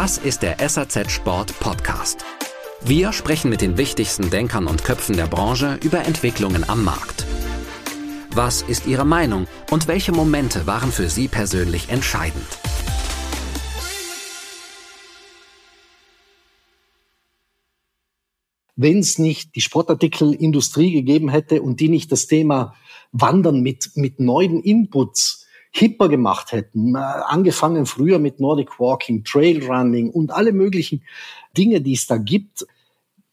Das ist der SAZ Sport Podcast. Wir sprechen mit den wichtigsten Denkern und Köpfen der Branche über Entwicklungen am Markt. Was ist Ihre Meinung und welche Momente waren für Sie persönlich entscheidend? Wenn es nicht die Sportartikelindustrie gegeben hätte und die nicht das Thema Wandern mit, mit neuen Inputs hipper gemacht hätten, äh, angefangen früher mit Nordic Walking, Trail Running und alle möglichen Dinge, die es da gibt,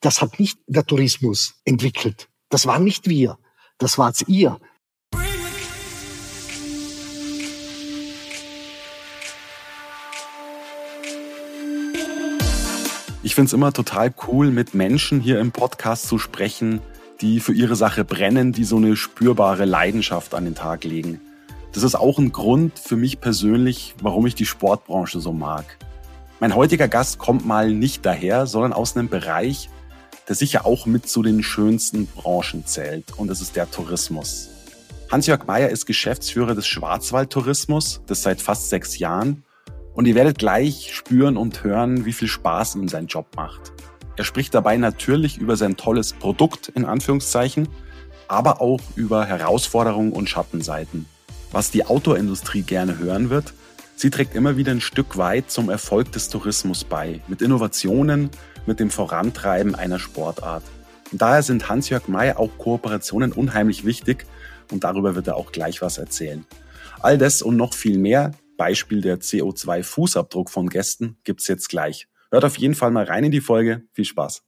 das hat nicht der Tourismus entwickelt. Das waren nicht wir, das war's ihr. Ich finde es immer total cool, mit Menschen hier im Podcast zu sprechen, die für ihre Sache brennen, die so eine spürbare Leidenschaft an den Tag legen. Das ist auch ein Grund für mich persönlich, warum ich die Sportbranche so mag. Mein heutiger Gast kommt mal nicht daher, sondern aus einem Bereich, der sicher auch mit zu den schönsten Branchen zählt, und das ist der Tourismus. Hans-Jörg Meyer ist Geschäftsführer des Schwarzwaldtourismus, das seit fast sechs Jahren und ihr werdet gleich spüren und hören, wie viel Spaß ihm sein Job macht. Er spricht dabei natürlich über sein tolles Produkt in Anführungszeichen, aber auch über Herausforderungen und Schattenseiten. Was die Autoindustrie gerne hören wird, sie trägt immer wieder ein Stück weit zum Erfolg des Tourismus bei, mit Innovationen, mit dem Vorantreiben einer Sportart. Und daher sind Hans-Jörg May auch Kooperationen unheimlich wichtig und darüber wird er auch gleich was erzählen. All das und noch viel mehr Beispiel der CO2-Fußabdruck von Gästen gibt's jetzt gleich. Hört auf jeden Fall mal rein in die Folge. Viel Spaß.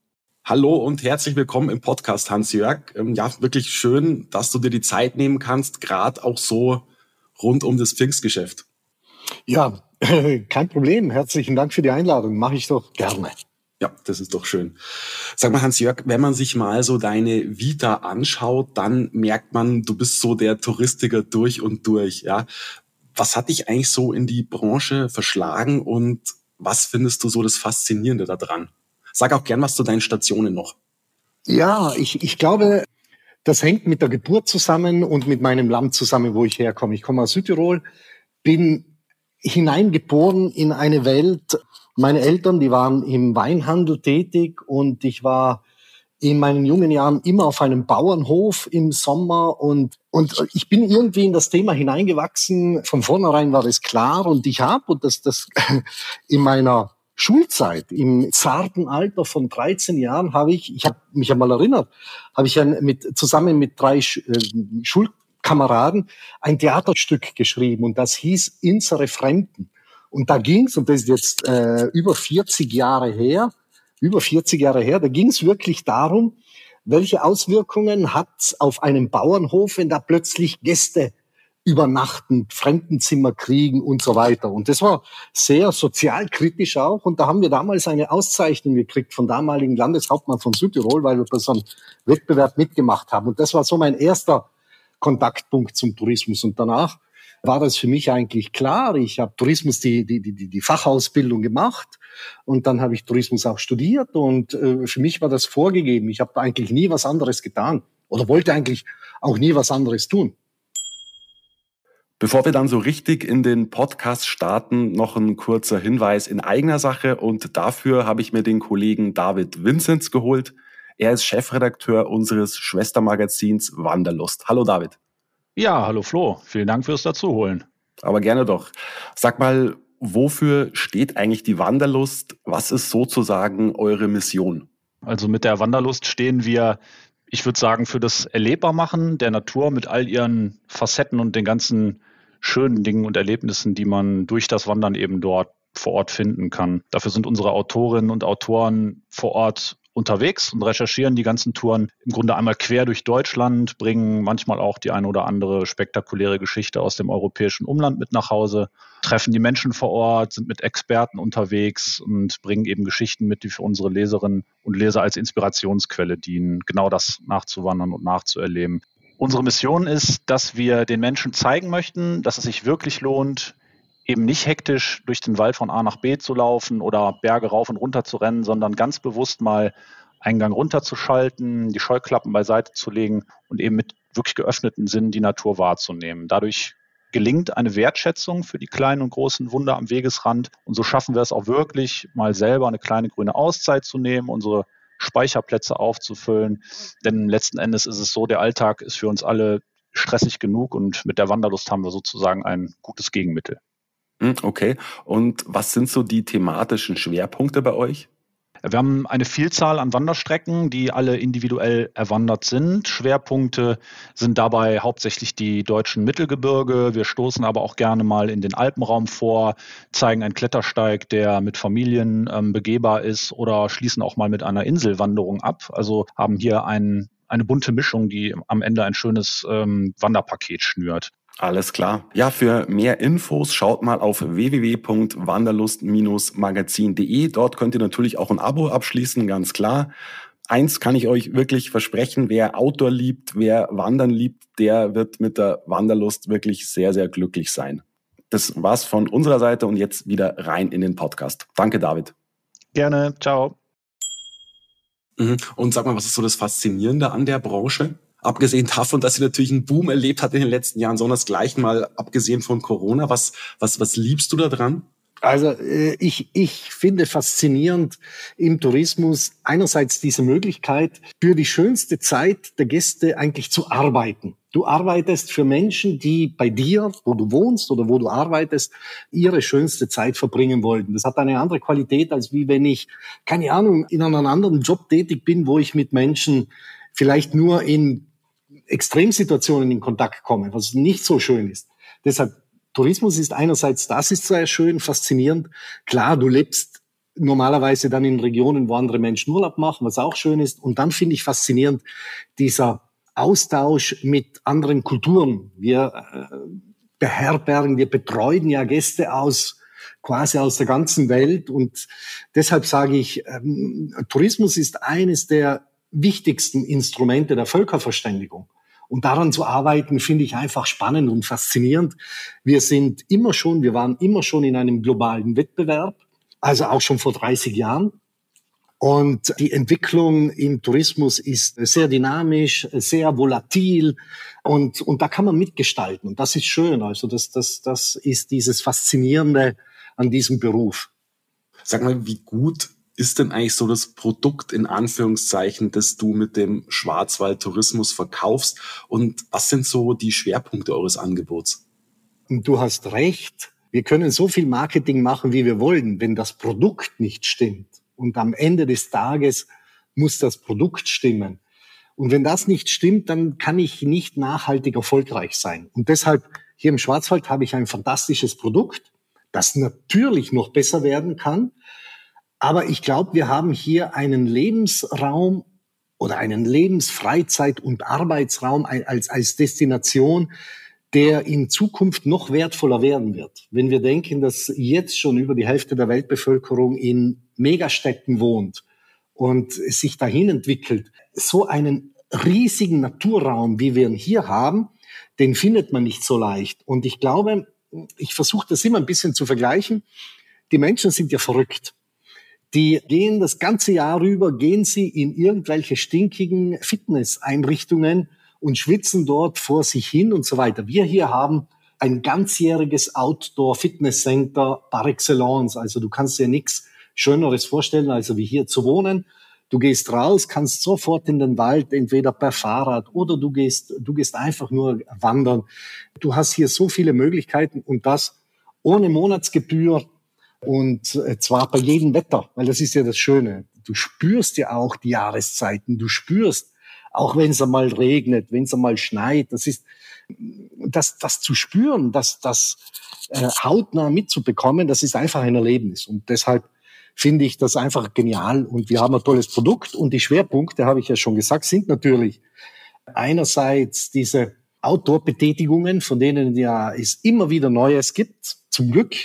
Hallo und herzlich willkommen im Podcast, Hans-Jörg. Ähm, ja, wirklich schön, dass du dir die Zeit nehmen kannst, gerade auch so rund um das Pfingstgeschäft. Ja, kein Problem. Herzlichen Dank für die Einladung. Mache ich doch gerne. Ja, das ist doch schön. Sag mal, Hans-Jörg, wenn man sich mal so deine Vita anschaut, dann merkt man, du bist so der Touristiker durch und durch, ja. Was hat dich eigentlich so in die Branche verschlagen und was findest du so das Faszinierende daran? Sag auch gern was zu deinen Stationen noch. Ja, ich, ich glaube, das hängt mit der Geburt zusammen und mit meinem Land zusammen, wo ich herkomme. Ich komme aus Südtirol, bin hineingeboren in eine Welt. Meine Eltern, die waren im Weinhandel tätig und ich war in meinen jungen Jahren immer auf einem Bauernhof im Sommer und, und ich bin irgendwie in das Thema hineingewachsen. Von vornherein war das klar und ich habe, und das, das in meiner Schulzeit, im zarten Alter von 13 Jahren, habe ich, ich habe mich einmal erinnert, habe ich ein, mit, zusammen mit drei Sch, äh, Schulkameraden ein Theaterstück geschrieben und das hieß Insere Fremden. Und da ging's und das ist jetzt äh, über 40 Jahre her, über 40 Jahre her, da ging es wirklich darum, welche Auswirkungen hat auf einem Bauernhof, wenn da plötzlich Gäste übernachten, Fremdenzimmer kriegen und so weiter. Und das war sehr sozialkritisch auch. Und da haben wir damals eine Auszeichnung gekriegt vom damaligen Landeshauptmann von Südtirol, weil wir bei so einem Wettbewerb mitgemacht haben. Und das war so mein erster Kontaktpunkt zum Tourismus. Und danach war das für mich eigentlich klar. Ich habe Tourismus die, die, die, die Fachausbildung gemacht und dann habe ich Tourismus auch studiert und äh, für mich war das vorgegeben. Ich habe eigentlich nie was anderes getan oder wollte eigentlich auch nie was anderes tun. Bevor wir dann so richtig in den Podcast starten, noch ein kurzer Hinweis in eigener Sache und dafür habe ich mir den Kollegen David Vinzenz geholt. Er ist Chefredakteur unseres Schwestermagazins Wanderlust. Hallo David. Ja, hallo Flo. Vielen Dank fürs Dazuholen. Aber gerne doch. Sag mal, wofür steht eigentlich die Wanderlust? Was ist sozusagen eure Mission? Also mit der Wanderlust stehen wir, ich würde sagen, für das Erlebbarmachen der Natur mit all ihren Facetten und den ganzen schönen Dingen und Erlebnissen, die man durch das Wandern eben dort vor Ort finden kann. Dafür sind unsere Autorinnen und Autoren vor Ort unterwegs und recherchieren die ganzen Touren im Grunde einmal quer durch Deutschland, bringen manchmal auch die eine oder andere spektakuläre Geschichte aus dem europäischen Umland mit nach Hause, treffen die Menschen vor Ort, sind mit Experten unterwegs und bringen eben Geschichten mit, die für unsere Leserinnen und Leser als Inspirationsquelle dienen, genau das nachzuwandern und nachzuerleben. Unsere Mission ist, dass wir den Menschen zeigen möchten, dass es sich wirklich lohnt, eben nicht hektisch durch den Wald von A nach B zu laufen oder Berge rauf und runter zu rennen, sondern ganz bewusst mal einen Gang runterzuschalten, die Scheuklappen beiseite zu legen und eben mit wirklich geöffneten Sinnen die Natur wahrzunehmen. Dadurch gelingt eine Wertschätzung für die kleinen und großen Wunder am Wegesrand. Und so schaffen wir es auch wirklich, mal selber eine kleine grüne Auszeit zu nehmen, unsere Speicherplätze aufzufüllen. Denn letzten Endes ist es so, der Alltag ist für uns alle stressig genug und mit der Wanderlust haben wir sozusagen ein gutes Gegenmittel. Hm, okay. Und was sind so die thematischen Schwerpunkte bei euch? Wir haben eine Vielzahl an Wanderstrecken, die alle individuell erwandert sind. Schwerpunkte sind dabei hauptsächlich die deutschen Mittelgebirge. Wir stoßen aber auch gerne mal in den Alpenraum vor, zeigen einen Klettersteig, der mit Familien ähm, begehbar ist oder schließen auch mal mit einer Inselwanderung ab. Also haben hier ein, eine bunte Mischung, die am Ende ein schönes ähm, Wanderpaket schnürt. Alles klar. Ja, für mehr Infos schaut mal auf www.wanderlust-magazin.de. Dort könnt ihr natürlich auch ein Abo abschließen, ganz klar. Eins kann ich euch wirklich versprechen, wer Outdoor liebt, wer Wandern liebt, der wird mit der Wanderlust wirklich sehr, sehr glücklich sein. Das war's von unserer Seite und jetzt wieder rein in den Podcast. Danke, David. Gerne. Ciao. Mhm. Und sag mal, was ist so das Faszinierende an der Branche? Abgesehen davon, dass sie natürlich einen Boom erlebt hat in den letzten Jahren, sondern das gleich mal abgesehen von Corona. Was, was, was liebst du da dran? Also äh, ich, ich finde faszinierend im Tourismus einerseits diese Möglichkeit, für die schönste Zeit der Gäste eigentlich zu arbeiten. Du arbeitest für Menschen, die bei dir, wo du wohnst oder wo du arbeitest, ihre schönste Zeit verbringen wollten. Das hat eine andere Qualität, als wie wenn ich, keine Ahnung, in einem anderen Job tätig bin, wo ich mit Menschen vielleicht nur in Extremsituationen in Kontakt komme, was nicht so schön ist. Deshalb, Tourismus ist einerseits, das ist sehr schön, faszinierend. Klar, du lebst normalerweise dann in Regionen, wo andere Menschen Urlaub machen, was auch schön ist. Und dann finde ich faszinierend dieser Austausch mit anderen Kulturen. Wir äh, beherbergen, wir betreuen ja Gäste aus quasi aus der ganzen Welt. Und deshalb sage ich, ähm, Tourismus ist eines der wichtigsten Instrumente der Völkerverständigung. Und daran zu arbeiten, finde ich einfach spannend und faszinierend. Wir sind immer schon, wir waren immer schon in einem globalen Wettbewerb, also auch schon vor 30 Jahren. Und die Entwicklung im Tourismus ist sehr dynamisch, sehr volatil und, und da kann man mitgestalten. Und das ist schön. Also das, das, das ist dieses Faszinierende an diesem Beruf. Sag mal, wie gut ist denn eigentlich so das Produkt in Anführungszeichen, das du mit dem Schwarzwald Tourismus verkaufst? Und was sind so die Schwerpunkte eures Angebots? Du hast recht. Wir können so viel Marketing machen, wie wir wollen, wenn das Produkt nicht stimmt. Und am Ende des Tages muss das Produkt stimmen. Und wenn das nicht stimmt, dann kann ich nicht nachhaltig erfolgreich sein. Und deshalb hier im Schwarzwald habe ich ein fantastisches Produkt, das natürlich noch besser werden kann. Aber ich glaube, wir haben hier einen Lebensraum oder einen Lebensfreizeit- und Arbeitsraum als, als Destination, der in Zukunft noch wertvoller werden wird. Wenn wir denken, dass jetzt schon über die Hälfte der Weltbevölkerung in Megastädten wohnt und sich dahin entwickelt, so einen riesigen Naturraum, wie wir ihn hier haben, den findet man nicht so leicht. Und ich glaube, ich versuche das immer ein bisschen zu vergleichen. Die Menschen sind ja verrückt. Die gehen das ganze Jahr über, gehen sie in irgendwelche stinkigen Fitnesseinrichtungen und schwitzen dort vor sich hin und so weiter. Wir hier haben ein ganzjähriges Outdoor-Fitness-Center par excellence. Also du kannst dir nichts Schöneres vorstellen, als wie hier zu wohnen. Du gehst raus, kannst sofort in den Wald, entweder per Fahrrad oder du gehst, du gehst einfach nur wandern. Du hast hier so viele Möglichkeiten und das ohne Monatsgebühr, und äh, zwar bei jedem Wetter, weil das ist ja das Schöne. Du spürst ja auch die Jahreszeiten. Du spürst, auch wenn es einmal regnet, wenn es einmal schneit, das ist, das, das zu spüren, das, das äh, hautnah mitzubekommen, das ist einfach ein Erlebnis. Und deshalb finde ich das einfach genial. Und wir haben ein tolles Produkt. Und die Schwerpunkte, habe ich ja schon gesagt, sind natürlich einerseits diese Outdoor-Betätigungen, von denen ja es immer wieder Neues gibt, zum Glück.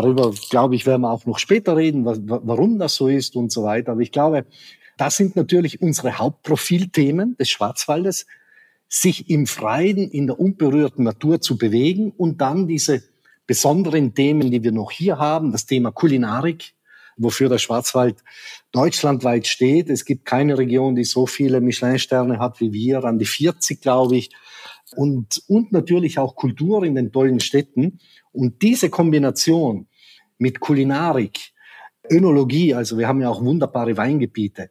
Darüber, glaube ich, werden wir auch noch später reden, warum das so ist und so weiter. Aber ich glaube, das sind natürlich unsere Hauptprofilthemen des Schwarzwaldes, sich im Freien, in der unberührten Natur zu bewegen und dann diese besonderen Themen, die wir noch hier haben, das Thema Kulinarik, wofür der Schwarzwald deutschlandweit steht. Es gibt keine Region, die so viele Michelin-Sterne hat wie wir, an die 40, glaube ich. und, und natürlich auch Kultur in den tollen Städten. Und diese Kombination mit Kulinarik, Önologie, also wir haben ja auch wunderbare Weingebiete,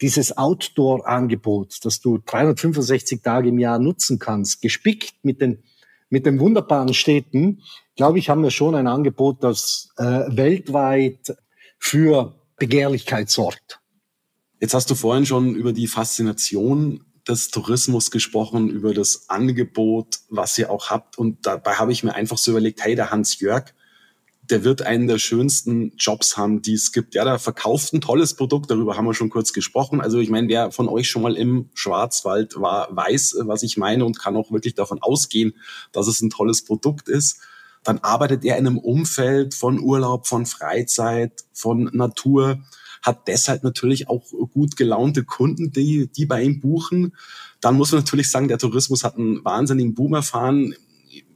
dieses Outdoor-Angebot, das du 365 Tage im Jahr nutzen kannst, gespickt mit den, mit den wunderbaren Städten, glaube ich, haben wir schon ein Angebot, das äh, weltweit für Begehrlichkeit sorgt. Jetzt hast du vorhin schon über die Faszination des Tourismus gesprochen, über das Angebot, was ihr auch habt. Und dabei habe ich mir einfach so überlegt, hey, der Hans Jörg, der wird einen der schönsten Jobs haben, die es gibt. Ja, der verkauft ein tolles Produkt, darüber haben wir schon kurz gesprochen. Also ich meine, wer von euch schon mal im Schwarzwald war, weiß, was ich meine und kann auch wirklich davon ausgehen, dass es ein tolles Produkt ist. Dann arbeitet er in einem Umfeld von Urlaub, von Freizeit, von Natur, hat deshalb natürlich auch gut gelaunte Kunden, die, die bei ihm buchen. Dann muss man natürlich sagen, der Tourismus hat einen wahnsinnigen Boom erfahren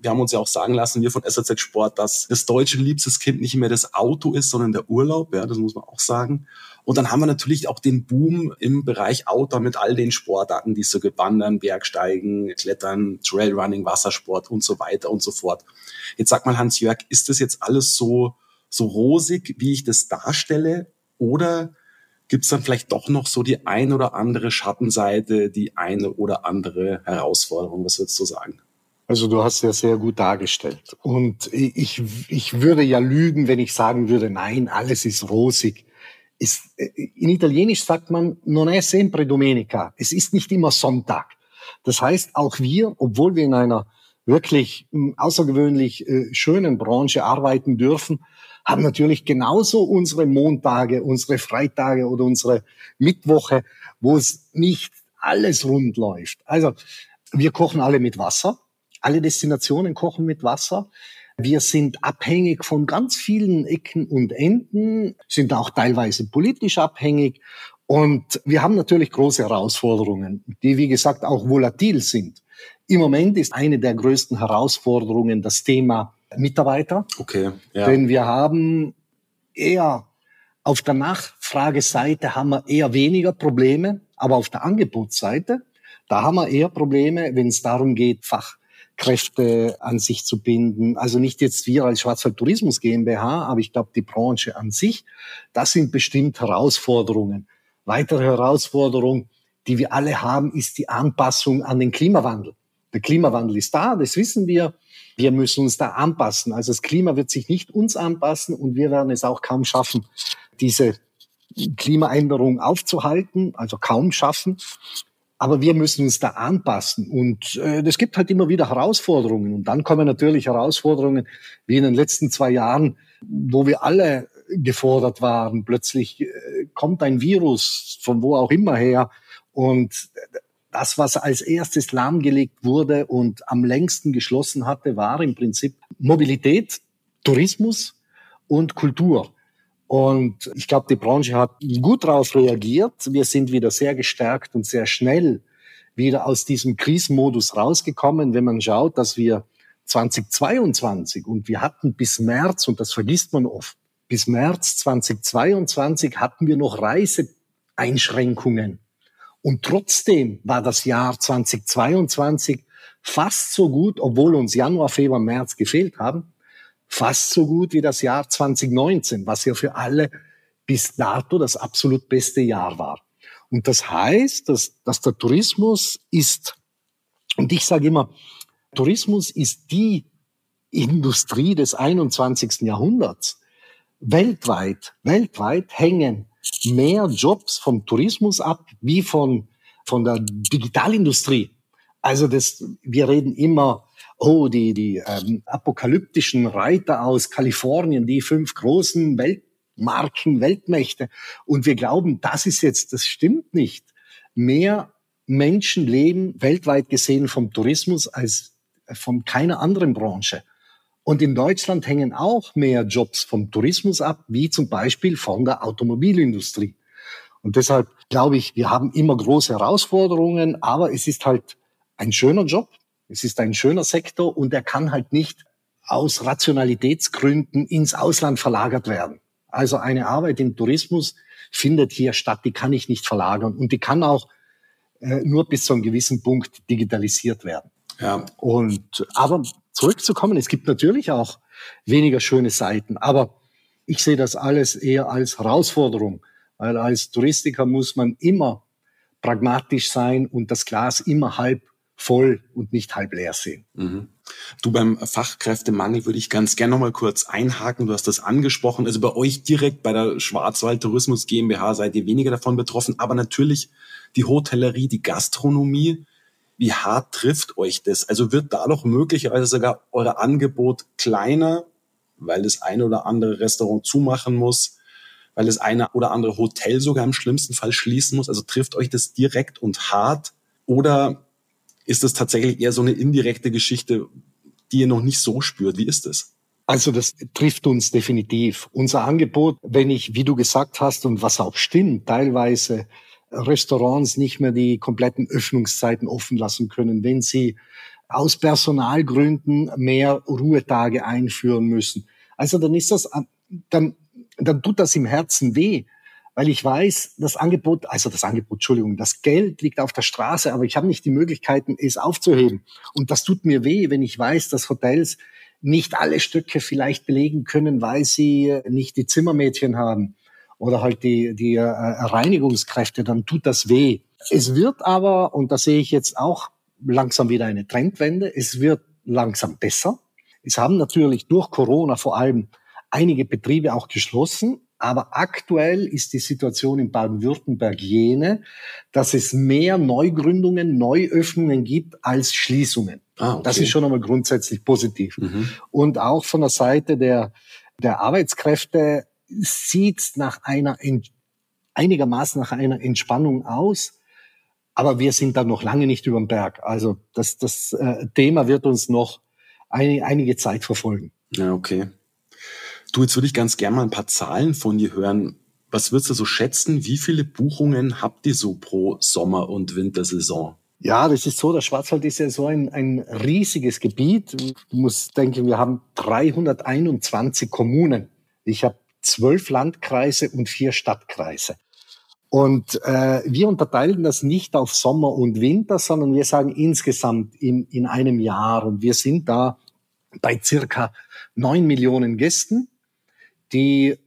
wir haben uns ja auch sagen lassen, wir von SAZ Sport, dass das deutsche liebstes Kind nicht mehr das Auto ist, sondern der Urlaub. Ja, das muss man auch sagen. Und dann haben wir natürlich auch den Boom im Bereich Outdoor mit all den Sportarten, die so gewandern, Bergsteigen, Klettern, Trailrunning, Wassersport und so weiter und so fort. Jetzt sag mal, Hans-Jörg, ist das jetzt alles so, so rosig, wie ich das darstelle? Oder gibt es dann vielleicht doch noch so die ein oder andere Schattenseite, die eine oder andere Herausforderung? Was würdest du sagen? Also du hast ja sehr gut dargestellt. Und ich, ich würde ja lügen, wenn ich sagen würde, nein, alles ist rosig. Ist, in Italienisch sagt man, non è sempre domenica. Es ist nicht immer Sonntag. Das heißt, auch wir, obwohl wir in einer wirklich hm, außergewöhnlich äh, schönen Branche arbeiten dürfen, haben natürlich genauso unsere Montage, unsere Freitage oder unsere Mittwoche, wo es nicht alles rund läuft. Also wir kochen alle mit Wasser alle Destinationen kochen mit Wasser. Wir sind abhängig von ganz vielen Ecken und Enden, sind auch teilweise politisch abhängig. Und wir haben natürlich große Herausforderungen, die, wie gesagt, auch volatil sind. Im Moment ist eine der größten Herausforderungen das Thema Mitarbeiter. Okay. Ja. Denn wir haben eher auf der Nachfrageseite haben wir eher weniger Probleme, aber auf der Angebotsseite, da haben wir eher Probleme, wenn es darum geht, Fach Kräfte an sich zu binden. Also nicht jetzt wir als Schwarzwald Tourismus GmbH, aber ich glaube die Branche an sich. Das sind bestimmt Herausforderungen. Weitere Herausforderung, die wir alle haben, ist die Anpassung an den Klimawandel. Der Klimawandel ist da, das wissen wir. Wir müssen uns da anpassen. Also das Klima wird sich nicht uns anpassen und wir werden es auch kaum schaffen, diese Klimaänderung aufzuhalten, also kaum schaffen. Aber wir müssen uns da anpassen. Und äh, das gibt halt immer wieder Herausforderungen. Und dann kommen natürlich Herausforderungen wie in den letzten zwei Jahren, wo wir alle gefordert waren. Plötzlich äh, kommt ein Virus von wo auch immer her. Und das, was als erstes lahmgelegt wurde und am längsten geschlossen hatte, war im Prinzip Mobilität, Tourismus und Kultur. Und ich glaube, die Branche hat gut darauf reagiert. Wir sind wieder sehr gestärkt und sehr schnell wieder aus diesem Krisenmodus rausgekommen, wenn man schaut, dass wir 2022 und wir hatten bis März, und das vergisst man oft, bis März 2022 hatten wir noch Reiseeinschränkungen. Und trotzdem war das Jahr 2022 fast so gut, obwohl uns Januar, Februar, März gefehlt haben, fast so gut wie das Jahr 2019, was ja für alle bis dato das absolut beste Jahr war. Und das heißt, dass, dass der Tourismus ist, und ich sage immer, Tourismus ist die Industrie des 21. Jahrhunderts. Weltweit, weltweit hängen mehr Jobs vom Tourismus ab wie von, von der Digitalindustrie. Also das, wir reden immer oh, die, die ähm, apokalyptischen Reiter aus Kalifornien, die fünf großen Weltmarken, Weltmächte. Und wir glauben, das ist jetzt, das stimmt nicht. Mehr Menschen leben weltweit gesehen vom Tourismus als von keiner anderen Branche. Und in Deutschland hängen auch mehr Jobs vom Tourismus ab, wie zum Beispiel von der Automobilindustrie. Und deshalb glaube ich, wir haben immer große Herausforderungen, aber es ist halt ein schöner Job. Es ist ein schöner Sektor und er kann halt nicht aus Rationalitätsgründen ins Ausland verlagert werden. Also eine Arbeit im Tourismus findet hier statt, die kann ich nicht verlagern und die kann auch äh, nur bis zu einem gewissen Punkt digitalisiert werden. Ja. Und, aber zurückzukommen, es gibt natürlich auch weniger schöne Seiten, aber ich sehe das alles eher als Herausforderung, weil als Touristiker muss man immer pragmatisch sein und das Glas immer halb voll und nicht halb leer sehen. Mhm. Du beim Fachkräftemangel würde ich ganz gerne noch mal kurz einhaken. Du hast das angesprochen. Also bei euch direkt bei der Schwarzwald Tourismus GmbH seid ihr weniger davon betroffen, aber natürlich die Hotellerie, die Gastronomie. Wie hart trifft euch das? Also wird da doch möglicherweise sogar euer Angebot kleiner, weil das eine oder andere Restaurant zumachen muss, weil das eine oder andere Hotel sogar im schlimmsten Fall schließen muss? Also trifft euch das direkt und hart? Oder ist das tatsächlich eher so eine indirekte Geschichte, die ihr noch nicht so spürt? Wie ist es? Also das trifft uns definitiv. Unser Angebot, wenn ich, wie du gesagt hast und was auch stimmt, teilweise Restaurants nicht mehr die kompletten Öffnungszeiten offen lassen können, wenn sie aus Personalgründen mehr Ruhetage einführen müssen. Also dann ist das, dann, dann tut das im Herzen weh, weil ich weiß, das Angebot, also das Angebot, Entschuldigung, das Geld liegt auf der Straße, aber ich habe nicht die Möglichkeiten, es aufzuheben. Und das tut mir weh, wenn ich weiß, dass Hotels nicht alle Stücke vielleicht belegen können, weil sie nicht die Zimmermädchen haben oder halt die, die äh, Reinigungskräfte, dann tut das weh. Es wird aber, und da sehe ich jetzt auch langsam wieder eine Trendwende, es wird langsam besser. Es haben natürlich durch Corona vor allem einige Betriebe auch geschlossen, aber aktuell ist die Situation in Baden-Württemberg jene, dass es mehr Neugründungen, Neuöffnungen gibt als Schließungen. Ah, okay. Das ist schon einmal grundsätzlich positiv. Mhm. Und auch von der Seite der, der Arbeitskräfte sieht nach einer einigermaßen nach einer Entspannung aus. Aber wir sind da noch lange nicht über dem Berg. Also das, das äh, Thema wird uns noch eine, einige Zeit verfolgen. Ja, okay. Du, jetzt würde ich ganz gerne mal ein paar Zahlen von dir hören. Was würdest du so schätzen? Wie viele Buchungen habt ihr so pro Sommer- und Wintersaison? Ja, das ist so. Der Schwarzwald ist ja so ein, ein riesiges Gebiet. Du musst denken, wir haben 321 Kommunen. Ich habe zwölf Landkreise und vier Stadtkreise. Und äh, wir unterteilen das nicht auf Sommer und Winter, sondern wir sagen insgesamt in, in einem Jahr. Und wir sind da bei circa neun Millionen Gästen die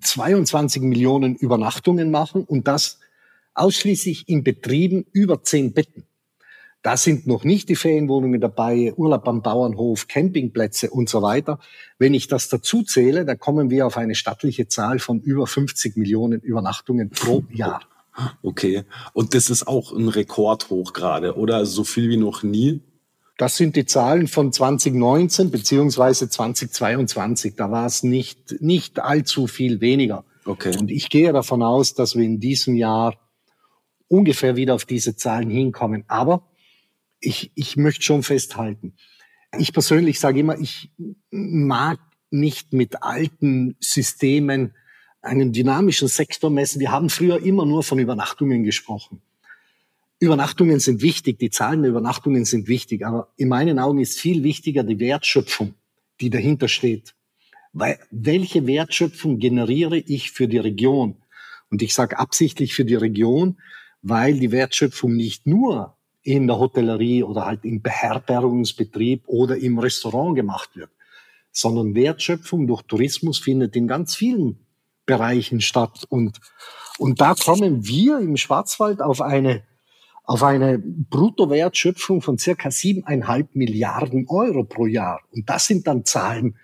22 Millionen Übernachtungen machen und das ausschließlich in Betrieben über zehn Betten. Da sind noch nicht die Ferienwohnungen dabei, Urlaub am Bauernhof, Campingplätze und so weiter. Wenn ich das dazu zähle, dann kommen wir auf eine stattliche Zahl von über 50 Millionen Übernachtungen pro Jahr. Okay. Und das ist auch ein Rekordhoch gerade, oder? So viel wie noch nie? Das sind die Zahlen von 2019 beziehungsweise 2022. Da war es nicht, nicht allzu viel weniger. Okay. Und ich gehe davon aus, dass wir in diesem Jahr ungefähr wieder auf diese Zahlen hinkommen. Aber ich, ich möchte schon festhalten. Ich persönlich sage immer, ich mag nicht mit alten Systemen einen dynamischen Sektor messen. Wir haben früher immer nur von Übernachtungen gesprochen. Übernachtungen sind wichtig, die Zahlen der Übernachtungen sind wichtig, aber in meinen Augen ist viel wichtiger die Wertschöpfung, die dahinter steht. Weil welche Wertschöpfung generiere ich für die Region? Und ich sage absichtlich für die Region, weil die Wertschöpfung nicht nur in der Hotellerie oder halt im Beherbergungsbetrieb oder im Restaurant gemacht wird, sondern Wertschöpfung durch Tourismus findet in ganz vielen Bereichen statt. Und, und da kommen wir im Schwarzwald auf eine auf eine Bruttowertschöpfung von circa siebeneinhalb Milliarden Euro pro Jahr. Und das sind dann Zahlen,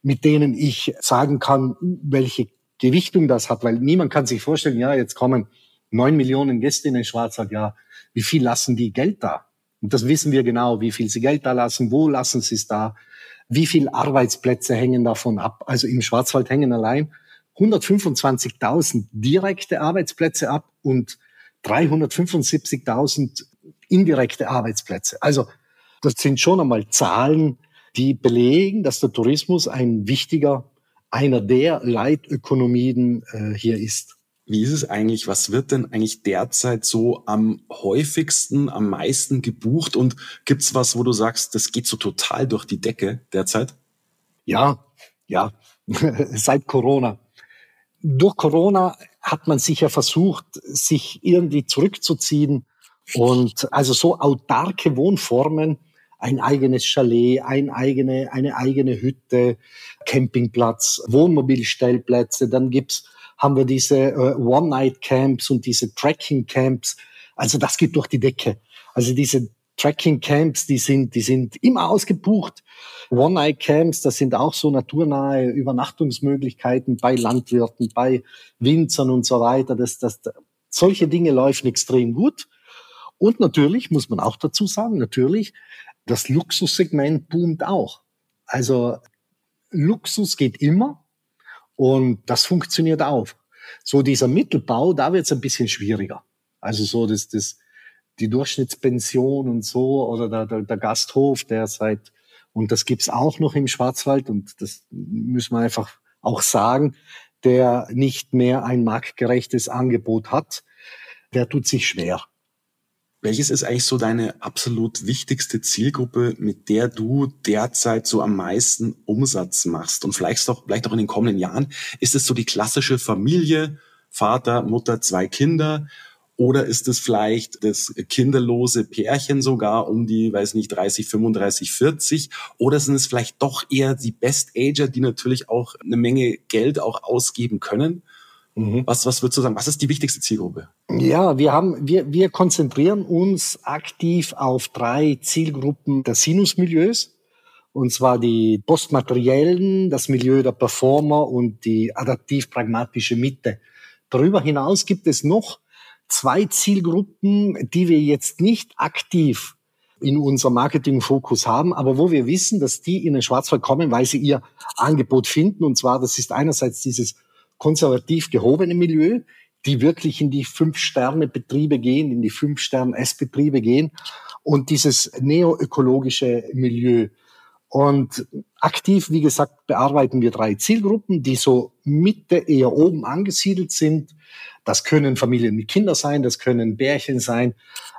mit denen ich sagen kann, welche Gewichtung das hat, weil niemand kann sich vorstellen, ja, jetzt kommen neun Millionen Gäste in den Schwarzwald, ja, wie viel lassen die Geld da? Und das wissen wir genau, wie viel sie Geld da lassen, wo lassen sie es da, wie viel Arbeitsplätze hängen davon ab. Also im Schwarzwald hängen allein 125.000 direkte Arbeitsplätze ab und 375.000 indirekte Arbeitsplätze. Also das sind schon einmal Zahlen, die belegen, dass der Tourismus ein wichtiger, einer der Leitökonomien äh, hier ist. Wie ist es eigentlich? Was wird denn eigentlich derzeit so am häufigsten, am meisten gebucht? Und gibt's was, wo du sagst, das geht so total durch die Decke derzeit? Ja, ja, seit Corona. Durch Corona hat man sich ja versucht, sich irgendwie zurückzuziehen und also so autarke Wohnformen ein eigenes Chalet, ein eigene, eine eigene Hütte, Campingplatz, Wohnmobilstellplätze. Dann gibt's, haben wir diese äh, One-Night-Camps und diese Trekking-Camps. Also das geht durch die Decke. Also diese Trekking-Camps, die sind, die sind immer ausgebucht. One-Night-Camps, das sind auch so naturnahe Übernachtungsmöglichkeiten bei Landwirten, bei Winzern und so weiter. Das, das, solche Dinge laufen extrem gut. Und natürlich muss man auch dazu sagen, natürlich, das Luxussegment boomt auch. Also Luxus geht immer und das funktioniert auch. So dieser Mittelbau, da wird es ein bisschen schwieriger. Also so das, das, die Durchschnittspension und so oder der, der, der Gasthof, der seit, und das gibt's auch noch im Schwarzwald und das müssen wir einfach auch sagen, der nicht mehr ein marktgerechtes Angebot hat, der tut sich schwer. Welches ist eigentlich so deine absolut wichtigste Zielgruppe, mit der du derzeit so am meisten Umsatz machst? Und vielleicht auch, vielleicht auch in den kommenden Jahren, ist es so die klassische Familie, Vater, Mutter, zwei Kinder? Oder ist es vielleicht das kinderlose Pärchen sogar um die, weiß nicht, 30, 35, 40? Oder sind es vielleicht doch eher die Best-Ager, die natürlich auch eine Menge Geld auch ausgeben können? Mhm. Was, was würdest du sagen? Was ist die wichtigste Zielgruppe? Ja, wir haben, wir, wir konzentrieren uns aktiv auf drei Zielgruppen der Sinusmilieus. Und zwar die postmateriellen, das Milieu der Performer und die adaptiv-pragmatische Mitte. Darüber hinaus gibt es noch zwei Zielgruppen, die wir jetzt nicht aktiv in unserem Marketingfokus haben, aber wo wir wissen, dass die in den Schwarzwald kommen, weil sie ihr Angebot finden. Und zwar, das ist einerseits dieses konservativ gehobene Milieu, die wirklich in die Fünf-Sterne-Betriebe gehen, in die Fünf-Sterne-Essbetriebe gehen und dieses neoökologische Milieu. Und aktiv, wie gesagt, bearbeiten wir drei Zielgruppen, die so Mitte eher oben angesiedelt sind. Das können Familien mit Kindern sein, das können Bärchen sein.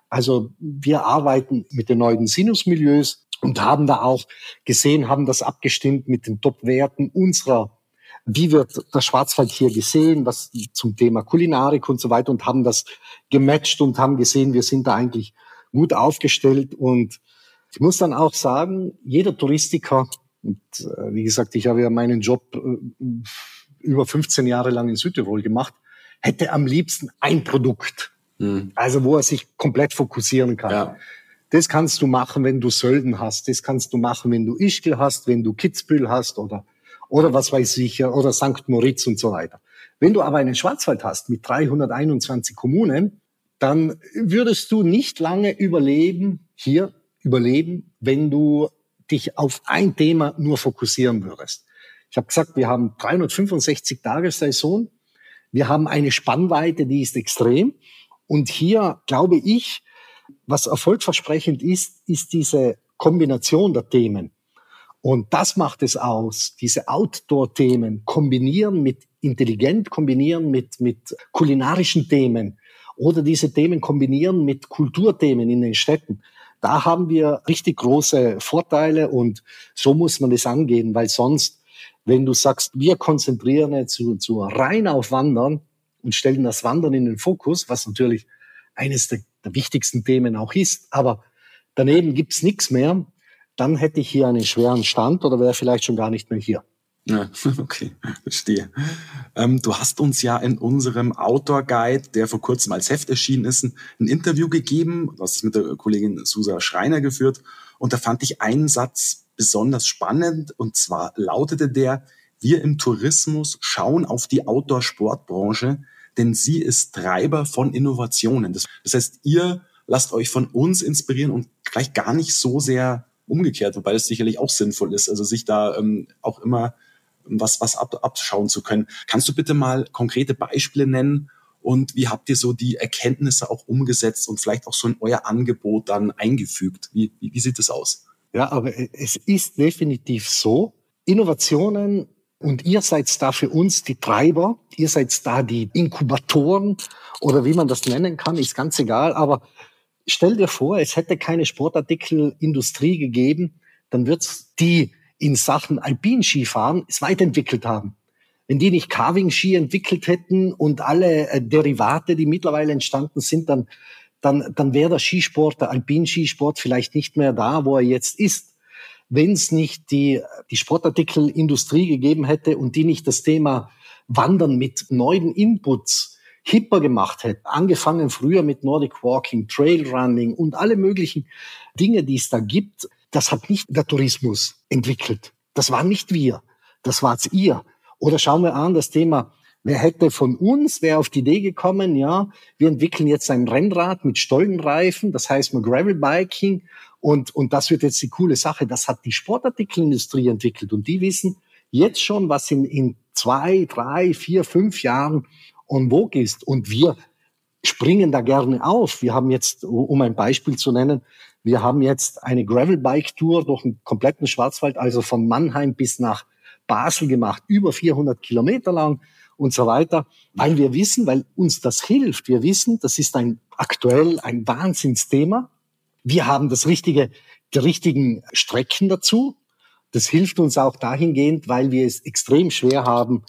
Also wir arbeiten mit den neuen Sinusmilieus und haben da auch gesehen, haben das abgestimmt mit den Top-Werten unserer wie wird der Schwarzwald hier gesehen, was zum Thema Kulinarik und so weiter und haben das gematcht und haben gesehen, wir sind da eigentlich gut aufgestellt und ich muss dann auch sagen, jeder Touristiker, und äh, wie gesagt, ich habe ja meinen Job äh, über 15 Jahre lang in Südtirol gemacht, hätte am liebsten ein Produkt, mhm. also wo er sich komplett fokussieren kann. Ja. Das kannst du machen, wenn du Sölden hast. Das kannst du machen, wenn du Ischgl hast, wenn du Kitzbühel hast oder oder was weiß ich, oder St. Moritz und so weiter. Wenn du aber einen Schwarzwald hast mit 321 Kommunen, dann würdest du nicht lange überleben, hier überleben, wenn du dich auf ein Thema nur fokussieren würdest. Ich habe gesagt, wir haben 365 Tage Saison. Wir haben eine Spannweite, die ist extrem. Und hier glaube ich, was erfolgversprechend ist, ist diese Kombination der Themen. Und das macht es aus, diese Outdoor-Themen kombinieren mit intelligent kombinieren mit, mit kulinarischen Themen oder diese Themen kombinieren mit Kulturthemen in den Städten. Da haben wir richtig große Vorteile und so muss man es angehen, weil sonst, wenn du sagst, wir konzentrieren jetzt zu, zu rein auf Wandern und stellen das Wandern in den Fokus, was natürlich eines der, der wichtigsten Themen auch ist, aber daneben gibt's nichts mehr, dann hätte ich hier einen schweren Stand oder wäre vielleicht schon gar nicht mehr hier. Ja, okay, verstehe. Ähm, du hast uns ja in unserem Outdoor Guide, der vor kurzem als Heft erschienen ist, ein, Interview gegeben. Du mit der Kollegin Susa Schreiner geführt. Und da fand ich einen Satz besonders spannend. Und zwar lautete der, wir im Tourismus schauen auf die Outdoor-Sportbranche, denn sie ist Treiber von Innovationen. Das, das heißt, ihr lasst euch von uns inspirieren und vielleicht gar nicht so sehr umgekehrt, wobei es sicherlich auch sinnvoll ist, also sich da ähm, auch immer was, was ab, abschauen zu können. Kannst du bitte mal konkrete Beispiele nennen und wie habt ihr so die Erkenntnisse auch umgesetzt und vielleicht auch so in euer Angebot dann eingefügt? Wie, wie, wie sieht es aus? Ja, aber es ist definitiv so, Innovationen und ihr seid da für uns die Treiber, ihr seid da die Inkubatoren oder wie man das nennen kann, ist ganz egal, aber stell dir vor, es hätte keine Sportartikelindustrie gegeben, dann wird es die in Sachen Alpinskifahren es weiterentwickelt haben. Wenn die nicht Carving-Ski entwickelt hätten und alle äh, Derivate, die mittlerweile entstanden sind, dann dann, dann wäre der Skisport, der Alpinskisport vielleicht nicht mehr da, wo er jetzt ist. Wenn es nicht die, die Sportartikelindustrie gegeben hätte und die nicht das Thema Wandern mit neuen Inputs hipper gemacht hätte, angefangen früher mit Nordic Walking, Trail Running und alle möglichen Dinge, die es da gibt, das hat nicht der Tourismus entwickelt. Das waren nicht wir, das war's ihr. Oder schauen wir an das Thema Wer hätte von uns, wer auf die Idee gekommen, ja, wir entwickeln jetzt ein Rennrad mit Stollenreifen, das heißt mal Gravelbiking und, und das wird jetzt die coole Sache. Das hat die Sportartikelindustrie entwickelt und die wissen jetzt schon, was in, in zwei, drei, vier, fünf Jahren en vogue ist. Und wir springen da gerne auf. Wir haben jetzt, um ein Beispiel zu nennen, wir haben jetzt eine Gravelbike-Tour durch den kompletten Schwarzwald, also von Mannheim bis nach Basel gemacht, über 400 Kilometer lang und so weiter, weil wir wissen, weil uns das hilft. Wir wissen, das ist ein aktuell ein Wahnsinnsthema. Wir haben das richtige, die richtigen Strecken dazu. Das hilft uns auch dahingehend, weil wir es extrem schwer haben,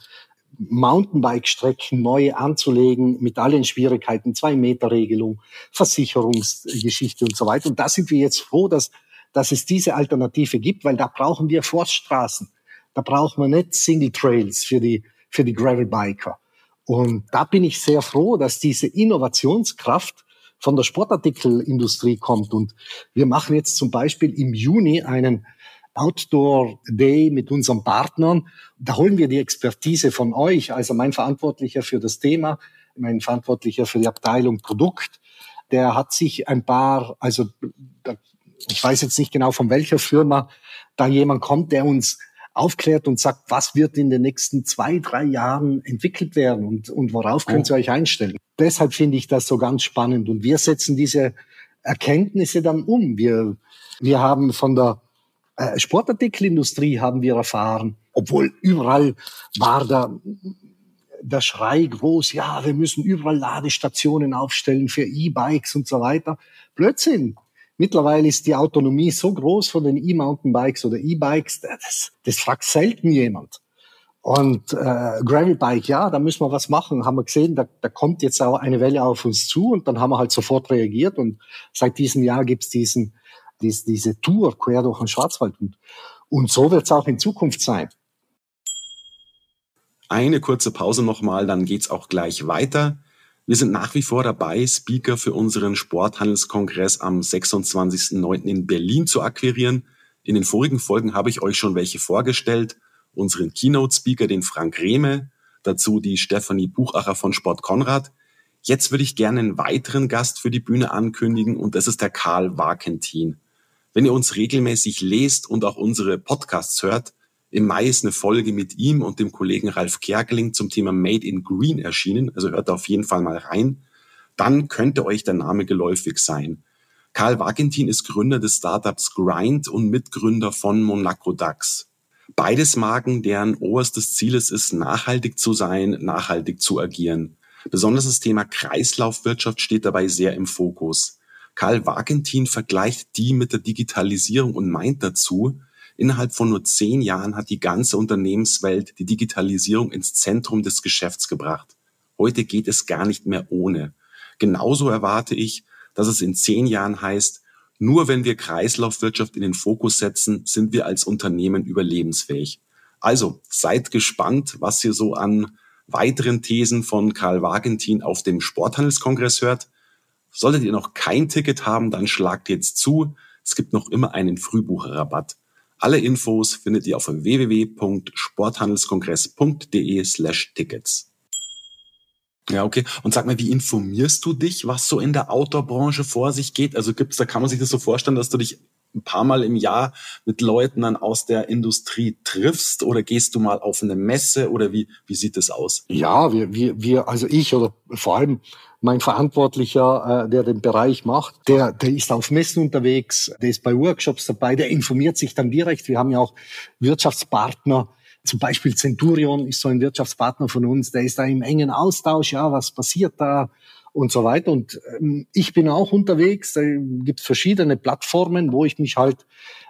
Mountainbike-Strecken neu anzulegen mit allen Schwierigkeiten, Zwei-Meter-Regelung, Versicherungsgeschichte und so weiter. Und da sind wir jetzt froh, dass, dass es diese Alternative gibt, weil da brauchen wir Forststraßen. Da brauchen wir nicht Single Trails für die, für die Gravelbiker. Und da bin ich sehr froh, dass diese Innovationskraft von der Sportartikelindustrie kommt. Und wir machen jetzt zum Beispiel im Juni einen Outdoor Day mit unseren Partnern. Da holen wir die Expertise von euch, also mein Verantwortlicher für das Thema, mein Verantwortlicher für die Abteilung Produkt. Der hat sich ein paar, also ich weiß jetzt nicht genau von welcher Firma da jemand kommt, der uns aufklärt und sagt, was wird in den nächsten zwei, drei Jahren entwickelt werden und, und worauf könnt ihr euch einstellen. Deshalb finde ich das so ganz spannend und wir setzen diese Erkenntnisse dann um. Wir, wir haben von der äh, Sportartikelindustrie haben wir erfahren, obwohl überall war da der Schrei groß, ja, wir müssen überall Ladestationen aufstellen für E-Bikes und so weiter. Blödsinn. Mittlerweile ist die Autonomie so groß von den E-Mountainbikes oder E-Bikes, das, das fragt selten jemand. Und äh, Gravelbike, ja, da müssen wir was machen. Haben wir gesehen, da, da kommt jetzt auch eine Welle auf uns zu und dann haben wir halt sofort reagiert und seit diesem Jahr gibt's diesen, dies, diese Tour quer durch den Schwarzwald und, und so wird's auch in Zukunft sein. Eine kurze Pause nochmal, dann geht's auch gleich weiter. Wir sind nach wie vor dabei, Speaker für unseren Sporthandelskongress am 26.09. in Berlin zu akquirieren. In den vorigen Folgen habe ich euch schon welche vorgestellt. Unseren Keynote-Speaker, den Frank Rehme, dazu die Stefanie Buchacher von Sport Konrad. Jetzt würde ich gerne einen weiteren Gast für die Bühne ankündigen und das ist der Karl Wakentin. Wenn ihr uns regelmäßig lest und auch unsere Podcasts hört, im Mai ist eine Folge mit ihm und dem Kollegen Ralf Kerkeling zum Thema Made in Green erschienen. Also hört da auf jeden Fall mal rein. Dann könnte euch der Name geläufig sein. Karl Wagentin ist Gründer des Startups Grind und Mitgründer von Monaco DAX. Beides Marken, deren oberstes Ziel es ist, nachhaltig zu sein, nachhaltig zu agieren. Besonders das Thema Kreislaufwirtschaft steht dabei sehr im Fokus. Karl Wagentin vergleicht die mit der Digitalisierung und meint dazu, Innerhalb von nur zehn Jahren hat die ganze Unternehmenswelt die Digitalisierung ins Zentrum des Geschäfts gebracht. Heute geht es gar nicht mehr ohne. Genauso erwarte ich, dass es in zehn Jahren heißt, nur wenn wir Kreislaufwirtschaft in den Fokus setzen, sind wir als Unternehmen überlebensfähig. Also seid gespannt, was ihr so an weiteren Thesen von Karl Wagentin auf dem Sporthandelskongress hört. Solltet ihr noch kein Ticket haben, dann schlagt jetzt zu. Es gibt noch immer einen Frühbucherrabatt. Alle Infos findet ihr auf www.sporthandelskongress.de slash Tickets. Ja, okay. Und sag mal, wie informierst du dich, was so in der Outdoor-Branche vor sich geht? Also gibt's, da kann man sich das so vorstellen, dass du dich ein paar Mal im Jahr mit Leuten dann aus der Industrie triffst oder gehst du mal auf eine Messe oder wie, wie sieht das aus? Ja, wir, wir, wir, also ich oder vor allem mein Verantwortlicher, äh, der den Bereich macht, der, der ist auf Messen unterwegs, der ist bei Workshops dabei, der informiert sich dann direkt. Wir haben ja auch Wirtschaftspartner, zum Beispiel Centurion ist so ein Wirtschaftspartner von uns, der ist da im engen Austausch, ja, was passiert da? Und so weiter. Und ähm, ich bin auch unterwegs. Da gibt es verschiedene Plattformen, wo ich mich halt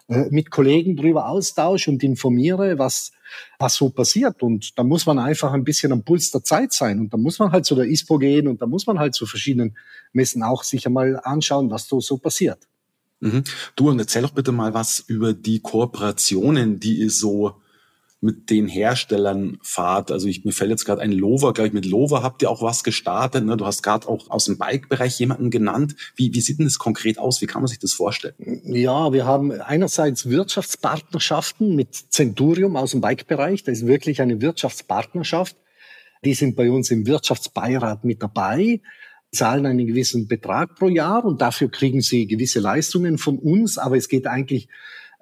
äh, mit Kollegen drüber austausche und informiere, was, was so passiert. Und da muss man einfach ein bisschen am Puls der Zeit sein. Und da muss man halt zu der ISPO gehen und da muss man halt zu verschiedenen Messen auch sich einmal anschauen, was so, so passiert. Mhm. Du, und erzähl doch bitte mal was über die Kooperationen, die ihr so mit den Herstellern fahrt. Also ich, mir fällt jetzt gerade ein Lover, glaube ich, mit Lover habt ihr auch was gestartet. Ne? Du hast gerade auch aus dem Bike-Bereich jemanden genannt. Wie, wie sieht denn das konkret aus? Wie kann man sich das vorstellen? Ja, wir haben einerseits Wirtschaftspartnerschaften mit Centurium aus dem Bike-Bereich. Das ist wirklich eine Wirtschaftspartnerschaft. Die sind bei uns im Wirtschaftsbeirat mit dabei zahlen einen gewissen Betrag pro Jahr und dafür kriegen sie gewisse Leistungen von uns. Aber es geht eigentlich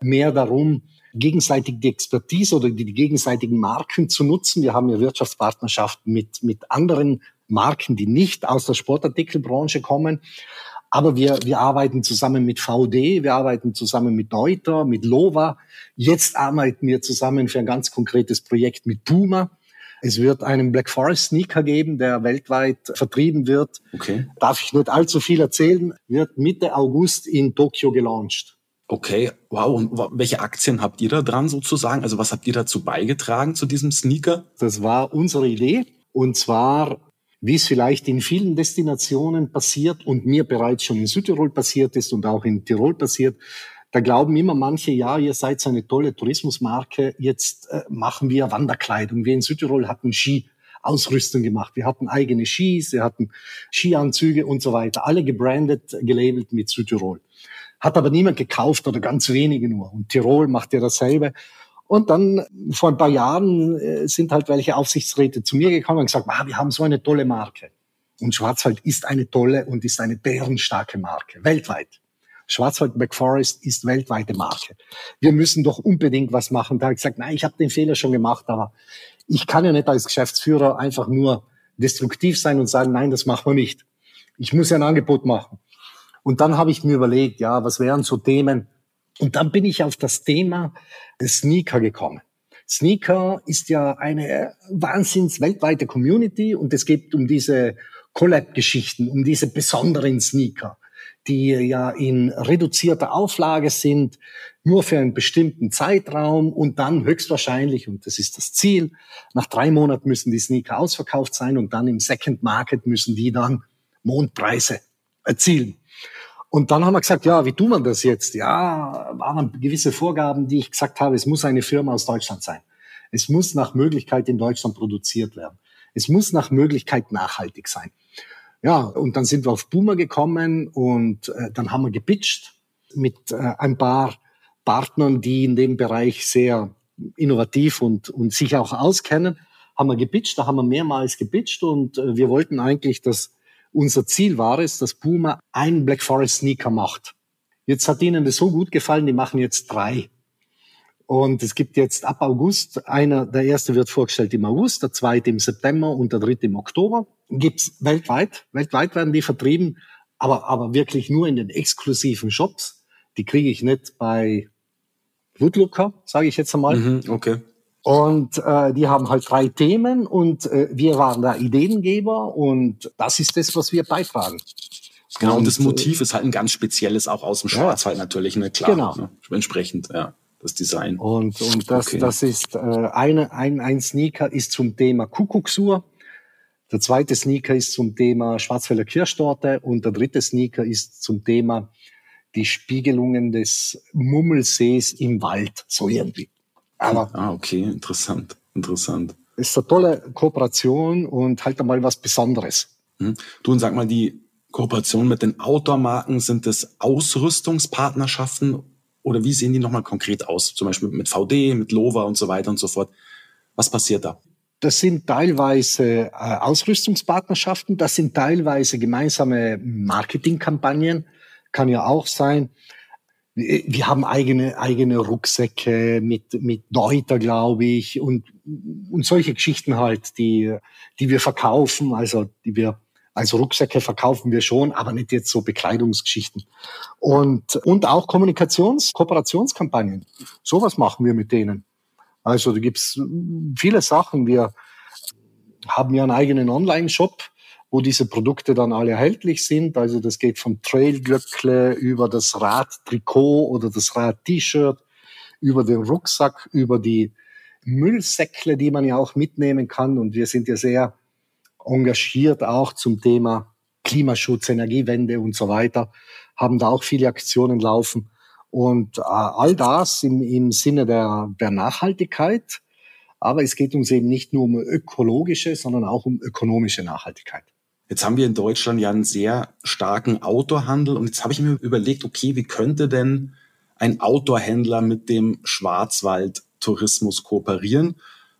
mehr darum, gegenseitig die Expertise oder die, die gegenseitigen Marken zu nutzen. Wir haben ja Wirtschaftspartnerschaften mit, mit anderen Marken, die nicht aus der Sportartikelbranche kommen. Aber wir, wir arbeiten zusammen mit VD, wir arbeiten zusammen mit Deuter, mit Lova. Jetzt arbeiten wir zusammen für ein ganz konkretes Projekt mit Puma. Es wird einen Black Forest Sneaker geben, der weltweit vertrieben wird. Okay. Darf ich nicht allzu viel erzählen, wird Mitte August in Tokio gelauncht. Okay, wow. Und welche Aktien habt ihr da dran sozusagen? Also was habt ihr dazu beigetragen zu diesem Sneaker? Das war unsere Idee. Und zwar, wie es vielleicht in vielen Destinationen passiert und mir bereits schon in Südtirol passiert ist und auch in Tirol passiert, da glauben immer manche, ja, ihr seid so eine tolle Tourismusmarke, jetzt äh, machen wir Wanderkleidung. Wir in Südtirol hatten Ski-Ausrüstung gemacht. Wir hatten eigene Skis, wir hatten Skianzüge und so weiter. Alle gebrandet, gelabelt mit Südtirol. Hat aber niemand gekauft oder ganz wenige nur. Und Tirol macht ja dasselbe. Und dann vor ein paar Jahren äh, sind halt welche Aufsichtsräte zu mir gekommen und gesagt, ah, wir haben so eine tolle Marke. Und Schwarzwald ist eine tolle und ist eine bärenstarke Marke, weltweit. Schwarzwald Black Forest ist weltweite Marke. Wir müssen doch unbedingt was machen. Da habe ich gesagt, nein, ich habe den Fehler schon gemacht, aber ich kann ja nicht als Geschäftsführer einfach nur destruktiv sein und sagen, nein, das machen wir nicht. Ich muss ja ein Angebot machen. Und dann habe ich mir überlegt, ja, was wären so Themen? Und dann bin ich auf das Thema Sneaker gekommen. Sneaker ist ja eine wahnsinns weltweite Community und es geht um diese Collab-Geschichten, um diese besonderen Sneaker, die ja in reduzierter Auflage sind, nur für einen bestimmten Zeitraum und dann höchstwahrscheinlich, und das ist das Ziel, nach drei Monaten müssen die Sneaker ausverkauft sein und dann im Second Market müssen die dann Mondpreise erzielen. Und dann haben wir gesagt, ja, wie tun wir das jetzt? Ja, waren gewisse Vorgaben, die ich gesagt habe, es muss eine Firma aus Deutschland sein. Es muss nach Möglichkeit in Deutschland produziert werden. Es muss nach Möglichkeit nachhaltig sein. Ja, und dann sind wir auf Boomer gekommen und äh, dann haben wir gepitcht mit äh, ein paar Partnern, die in dem Bereich sehr innovativ und, und sich auch auskennen, haben wir gepitcht, da haben wir mehrmals gepitcht und äh, wir wollten eigentlich, dass unser Ziel war es, dass Puma einen Black Forest Sneaker macht. Jetzt hat ihnen das so gut gefallen, die machen jetzt drei. Und es gibt jetzt ab August einer, der erste wird vorgestellt im August, der zweite im September und der dritte im Oktober. Gibt's weltweit. Weltweit werden die vertrieben, aber, aber wirklich nur in den exklusiven Shops. Die kriege ich nicht bei Woodlooker, sage ich jetzt einmal. Mhm, okay. Und äh, die haben halt drei Themen und äh, wir waren da Ideengeber und das ist das, was wir beitragen. Genau, und, das äh, Motiv ist halt ein ganz spezielles, auch aus dem Schwarzwald ja, natürlich, ne, klar. Genau. Ne, entsprechend, ja, das Design. Und, und das, okay. das ist äh, eine, ein, ein Sneaker ist zum Thema Kuckucksuhr. Der zweite Sneaker ist zum Thema Schwarzwälder Kirschtorte und der dritte Sneaker ist zum Thema die Spiegelungen des Mummelsees im Wald, so irgendwie. Aber ah, okay, interessant, interessant. Ist eine tolle Kooperation und halt einmal was Besonderes. Mhm. Du und sag mal, die Kooperation mit den Outdoor-Marken, sind das Ausrüstungspartnerschaften oder wie sehen die nochmal konkret aus? Zum Beispiel mit VD, mit Lova und so weiter und so fort. Was passiert da? Das sind teilweise äh, Ausrüstungspartnerschaften, das sind teilweise gemeinsame Marketingkampagnen, kann ja auch sein wir haben eigene, eigene Rucksäcke mit, mit Deuter, glaube ich, und, und solche Geschichten halt, die, die wir verkaufen, also die wir als Rucksäcke verkaufen wir schon, aber nicht jetzt so Bekleidungsgeschichten. Und, und auch Kommunikations-, Kooperationskampagnen. Sowas machen wir mit denen. Also da gibt's viele Sachen. Wir haben ja einen eigenen Online-Shop, wo diese Produkte dann alle erhältlich sind. Also das geht vom Trailglöckle über das Radtrikot oder das Rad-T-Shirt, über den Rucksack, über die Müllsäckle, die man ja auch mitnehmen kann. Und wir sind ja sehr engagiert auch zum Thema Klimaschutz, Energiewende und so weiter, haben da auch viele Aktionen laufen. Und äh, all das im, im Sinne der, der Nachhaltigkeit. Aber es geht uns eben nicht nur um ökologische, sondern auch um ökonomische Nachhaltigkeit. Jetzt haben wir in Deutschland ja einen sehr starken Outdoor-Handel und jetzt habe ich mir überlegt, okay, wie könnte denn ein Outdoor-Händler mit dem Schwarzwald-Tourismus kooperieren?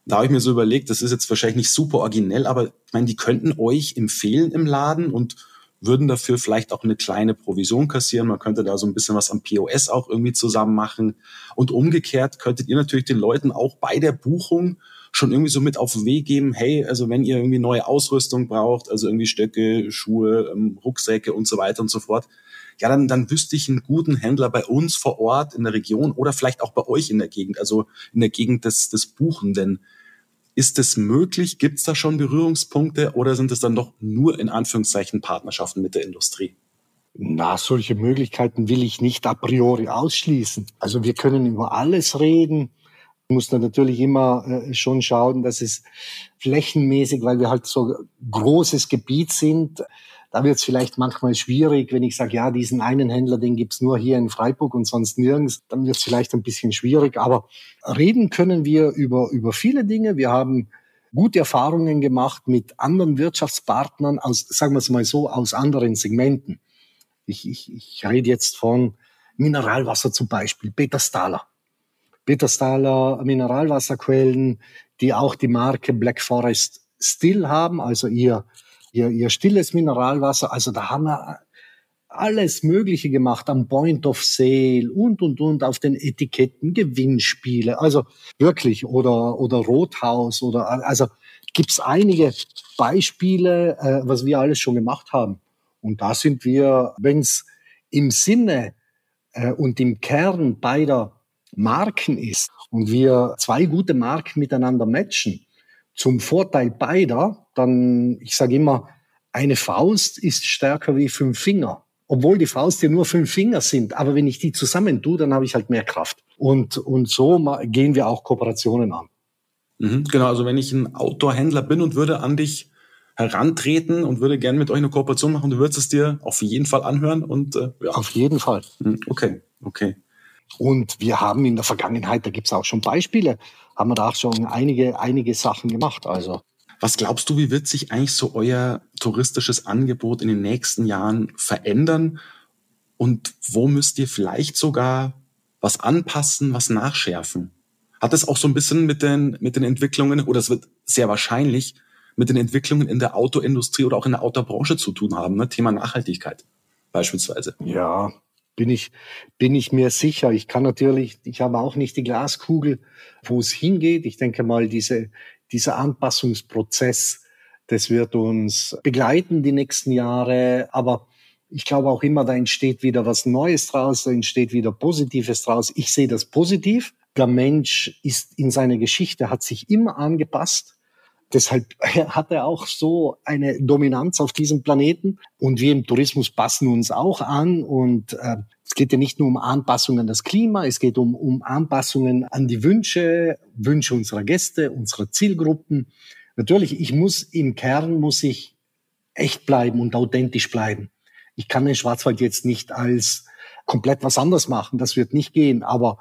Da habe ich mir so überlegt, das ist jetzt wahrscheinlich nicht super originell, aber ich meine, die könnten euch empfehlen im Laden und würden dafür vielleicht auch eine kleine Provision kassieren. Man könnte da so ein bisschen was am POS auch irgendwie zusammen machen. Und umgekehrt könntet ihr natürlich den Leuten auch bei der Buchung schon irgendwie so mit auf den Weg geben, hey, also wenn ihr irgendwie neue Ausrüstung braucht, also irgendwie Stöcke, Schuhe, ähm, Rucksäcke und so weiter und so fort, ja, dann, dann wüsste ich einen guten Händler bei uns vor Ort in der Region oder vielleicht auch bei euch in der Gegend, also in der Gegend des, des Buchenden. Ist es möglich? Gibt es da schon Berührungspunkte oder sind es dann doch nur in Anführungszeichen Partnerschaften mit der Industrie? Na, solche Möglichkeiten will ich nicht a priori ausschließen. Also wir können über alles reden. Muss dann natürlich immer äh, schon schauen, dass es flächenmäßig, weil wir halt so großes Gebiet sind, da wird es vielleicht manchmal schwierig, wenn ich sage, ja, diesen einen Händler, den gibt's nur hier in Freiburg und sonst nirgends, dann wird es vielleicht ein bisschen schwierig. Aber reden können wir über, über viele Dinge. Wir haben gute Erfahrungen gemacht mit anderen Wirtschaftspartnern aus, sagen wir es mal so, aus anderen Segmenten. Ich, ich, ich rede jetzt von Mineralwasser zum Beispiel, Peter Stahler. Peter Stahler Mineralwasserquellen, die auch die Marke Black Forest Still haben, also ihr ihr, ihr stilles Mineralwasser. Also da haben wir alles Mögliche gemacht am Point of Sale und, und, und auf den Etiketten, Gewinnspiele, also wirklich, oder, oder Rothaus oder, also gibt's einige Beispiele, äh, was wir alles schon gemacht haben. Und da sind wir, wenn's im Sinne äh, und im Kern beider Marken ist und wir zwei gute Marken miteinander matchen, zum Vorteil beider, dann, ich sage immer, eine Faust ist stärker wie fünf Finger. Obwohl die Faust ja nur fünf Finger sind. Aber wenn ich die zusammen tue, dann habe ich halt mehr Kraft. Und, und so gehen wir auch Kooperationen an. Mhm, genau, also wenn ich ein Outdoor-Händler bin und würde an dich herantreten und würde gerne mit euch eine Kooperation machen, du würdest es dir auf jeden Fall anhören und äh, ja. Auf jeden Fall. Mhm, okay, okay. Und wir haben in der Vergangenheit, da gibt es auch schon Beispiele, haben wir da auch schon einige, einige Sachen gemacht. Also. Was glaubst du, wie wird sich eigentlich so euer touristisches Angebot in den nächsten Jahren verändern? Und wo müsst ihr vielleicht sogar was anpassen, was nachschärfen? Hat es auch so ein bisschen mit den, mit den Entwicklungen, oder es wird sehr wahrscheinlich mit den Entwicklungen in der Autoindustrie oder auch in der Autobranche zu tun haben, ne? Thema Nachhaltigkeit beispielsweise. Ja, bin ich, bin ich mir sicher. Ich kann natürlich, ich habe auch nicht die Glaskugel, wo es hingeht. Ich denke mal, diese, dieser Anpassungsprozess, das wird uns begleiten die nächsten Jahre. Aber ich glaube auch immer, da entsteht wieder was Neues draus, da entsteht wieder Positives draus. Ich sehe das positiv. Der Mensch ist in seiner Geschichte, hat sich immer angepasst. Deshalb hat er auch so eine Dominanz auf diesem Planeten. Und wir im Tourismus passen uns auch an. Und äh, es geht ja nicht nur um Anpassungen an das Klima, es geht um, um Anpassungen an die Wünsche, Wünsche unserer Gäste, unserer Zielgruppen. Natürlich, ich muss im Kern, muss ich echt bleiben und authentisch bleiben. Ich kann den Schwarzwald jetzt nicht als komplett was anderes machen. Das wird nicht gehen. Aber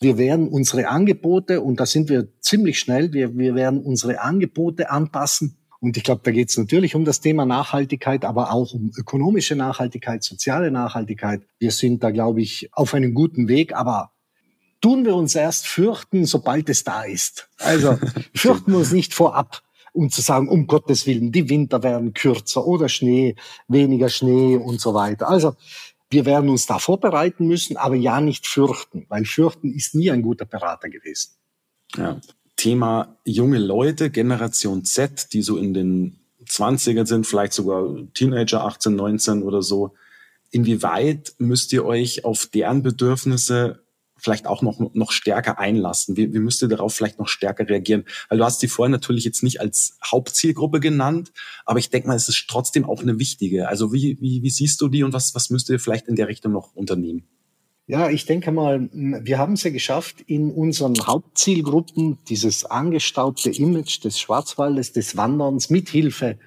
wir werden unsere Angebote, und da sind wir ziemlich schnell, wir, wir werden unsere Angebote anpassen. Und ich glaube, da geht es natürlich um das Thema Nachhaltigkeit, aber auch um ökonomische Nachhaltigkeit, soziale Nachhaltigkeit. Wir sind da, glaube ich, auf einem guten Weg, aber tun wir uns erst fürchten, sobald es da ist. Also fürchten wir uns nicht vorab um zu sagen, um Gottes Willen, die Winter werden kürzer oder Schnee, weniger Schnee und so weiter. Also wir werden uns da vorbereiten müssen, aber ja nicht fürchten, weil fürchten ist nie ein guter Berater gewesen. Ja. Thema junge Leute, Generation Z, die so in den 20ern sind, vielleicht sogar Teenager, 18, 19 oder so. Inwieweit müsst ihr euch auf deren Bedürfnisse vielleicht auch noch, noch stärker einlassen? Wie, wie müsst ihr darauf vielleicht noch stärker reagieren? Weil du hast sie vorhin natürlich jetzt nicht als Hauptzielgruppe genannt, aber ich denke mal, es ist trotzdem auch eine wichtige. Also wie, wie, wie siehst du die und was, was müsst ihr vielleicht in der Richtung noch unternehmen? Ja, ich denke mal, wir haben es ja geschafft, in unseren Hauptzielgruppen dieses angestaubte Image des Schwarzwaldes, des Wanderns mithilfe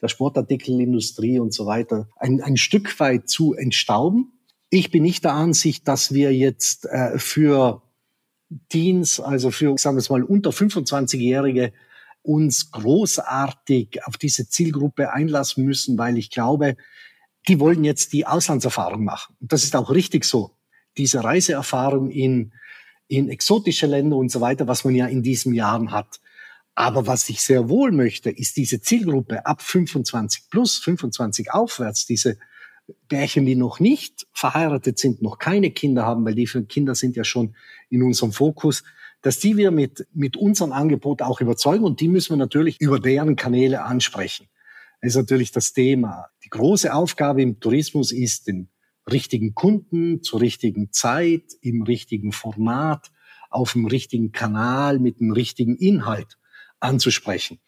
der Sportartikelindustrie und so weiter ein, ein Stück weit zu entstauben. Ich bin nicht der Ansicht, dass wir jetzt äh, für Teens, also für, sagen wir es mal, unter 25-Jährige uns großartig auf diese Zielgruppe einlassen müssen, weil ich glaube, die wollen jetzt die Auslandserfahrung machen. Und das ist auch richtig so diese Reiseerfahrung in, in exotische Länder und so weiter, was man ja in diesen Jahren hat. Aber was ich sehr wohl möchte, ist diese Zielgruppe ab 25 plus, 25 aufwärts, diese Bärchen, die noch nicht verheiratet sind, noch keine Kinder haben, weil die Kinder sind ja schon in unserem Fokus, dass die wir mit, mit unserem Angebot auch überzeugen und die müssen wir natürlich über deren Kanäle ansprechen. Das ist natürlich das Thema. Die große Aufgabe im Tourismus ist, den richtigen Kunden zur richtigen Zeit, im richtigen Format, auf dem richtigen Kanal, mit dem richtigen Inhalt anzusprechen.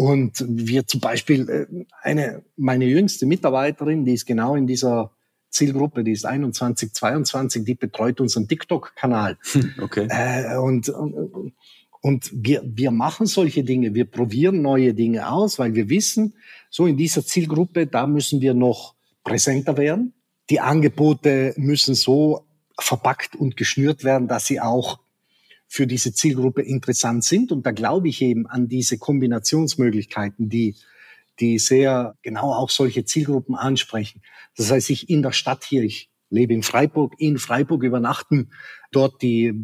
Und wir zum Beispiel, äh, eine, meine jüngste Mitarbeiterin, die ist genau in dieser Zielgruppe, die ist 21, 22, die betreut unseren TikTok-Kanal. Hm, okay. Äh, und, und, und wir, wir machen solche Dinge, wir probieren neue Dinge aus, weil wir wissen, so in dieser Zielgruppe, da müssen wir noch präsenter werden. Die Angebote müssen so verpackt und geschnürt werden, dass sie auch für diese Zielgruppe interessant sind. Und da glaube ich eben an diese Kombinationsmöglichkeiten, die, die sehr genau auch solche Zielgruppen ansprechen. Das heißt, ich in der Stadt hier, ich lebe in Freiburg, in Freiburg übernachten, dort die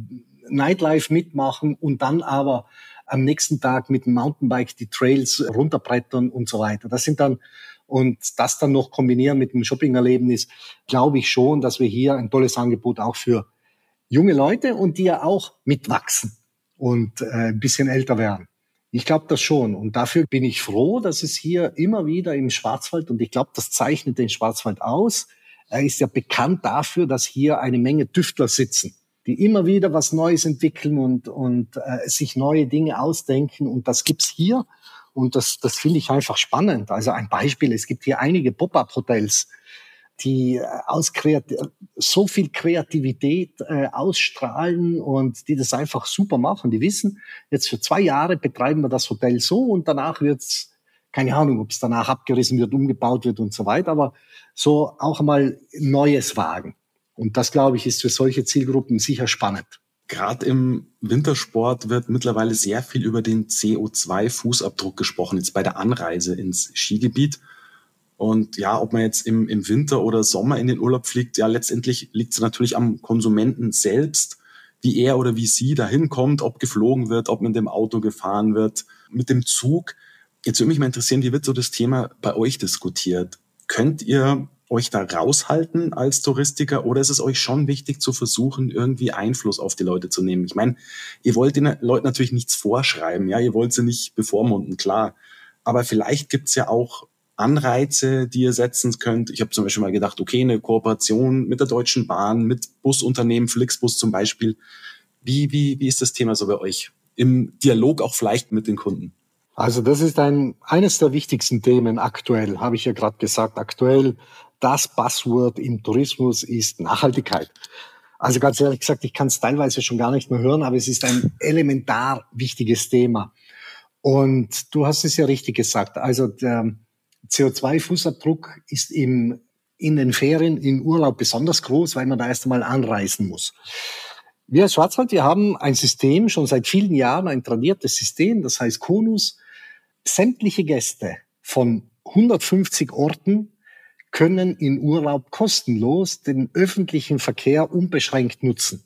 Nightlife mitmachen und dann aber am nächsten Tag mit dem Mountainbike die Trails runterbrettern und so weiter. Das sind dann und das dann noch kombinieren mit dem Shopping-Erlebnis, glaube ich schon, dass wir hier ein tolles Angebot auch für junge Leute und die ja auch mitwachsen und äh, ein bisschen älter werden. Ich glaube das schon. Und dafür bin ich froh, dass es hier immer wieder im Schwarzwald, und ich glaube, das zeichnet den Schwarzwald aus, er ist ja bekannt dafür, dass hier eine Menge Tüftler sitzen, die immer wieder was Neues entwickeln und, und äh, sich neue Dinge ausdenken. Und das gibt's hier. Und das, das finde ich einfach spannend. Also ein Beispiel, es gibt hier einige Pop-up-Hotels, die äh, aus Kreat so viel Kreativität äh, ausstrahlen und die das einfach super machen. Die wissen, jetzt für zwei Jahre betreiben wir das Hotel so und danach wird's keine Ahnung, ob es danach abgerissen wird, umgebaut wird und so weiter, aber so auch mal Neues wagen. Und das, glaube ich, ist für solche Zielgruppen sicher spannend. Gerade im Wintersport wird mittlerweile sehr viel über den CO2-Fußabdruck gesprochen, jetzt bei der Anreise ins Skigebiet. Und ja, ob man jetzt im, im Winter oder Sommer in den Urlaub fliegt, ja, letztendlich liegt es natürlich am Konsumenten selbst, wie er oder wie sie dahin kommt, ob geflogen wird, ob mit dem Auto gefahren wird, mit dem Zug. Jetzt würde mich mal interessieren, wie wird so das Thema bei euch diskutiert? Könnt ihr euch da raushalten als Touristiker oder ist es euch schon wichtig zu versuchen, irgendwie Einfluss auf die Leute zu nehmen? Ich meine, ihr wollt den Leuten natürlich nichts vorschreiben, ja, ihr wollt sie nicht bevormunden, klar. Aber vielleicht gibt's ja auch Anreize, die ihr setzen könnt. Ich habe zum Beispiel mal gedacht, okay, eine Kooperation mit der Deutschen Bahn, mit Busunternehmen, Flixbus zum Beispiel. Wie, wie, wie ist das Thema so bei euch? Im Dialog auch vielleicht mit den Kunden? Also das ist ein, eines der wichtigsten Themen aktuell, habe ich ja gerade gesagt. Aktuell das Buzzword im Tourismus ist Nachhaltigkeit. Also ganz ehrlich gesagt, ich kann es teilweise schon gar nicht mehr hören, aber es ist ein elementar wichtiges Thema. Und du hast es ja richtig gesagt. Also der CO2-Fußabdruck ist im, in den Ferien, im Urlaub besonders groß, weil man da erst einmal anreisen muss. Wir als Schwarzwald, wir haben ein System, schon seit vielen Jahren ein tradiertes System, das heißt Konus. Sämtliche Gäste von 150 Orten können in Urlaub kostenlos den öffentlichen Verkehr unbeschränkt nutzen.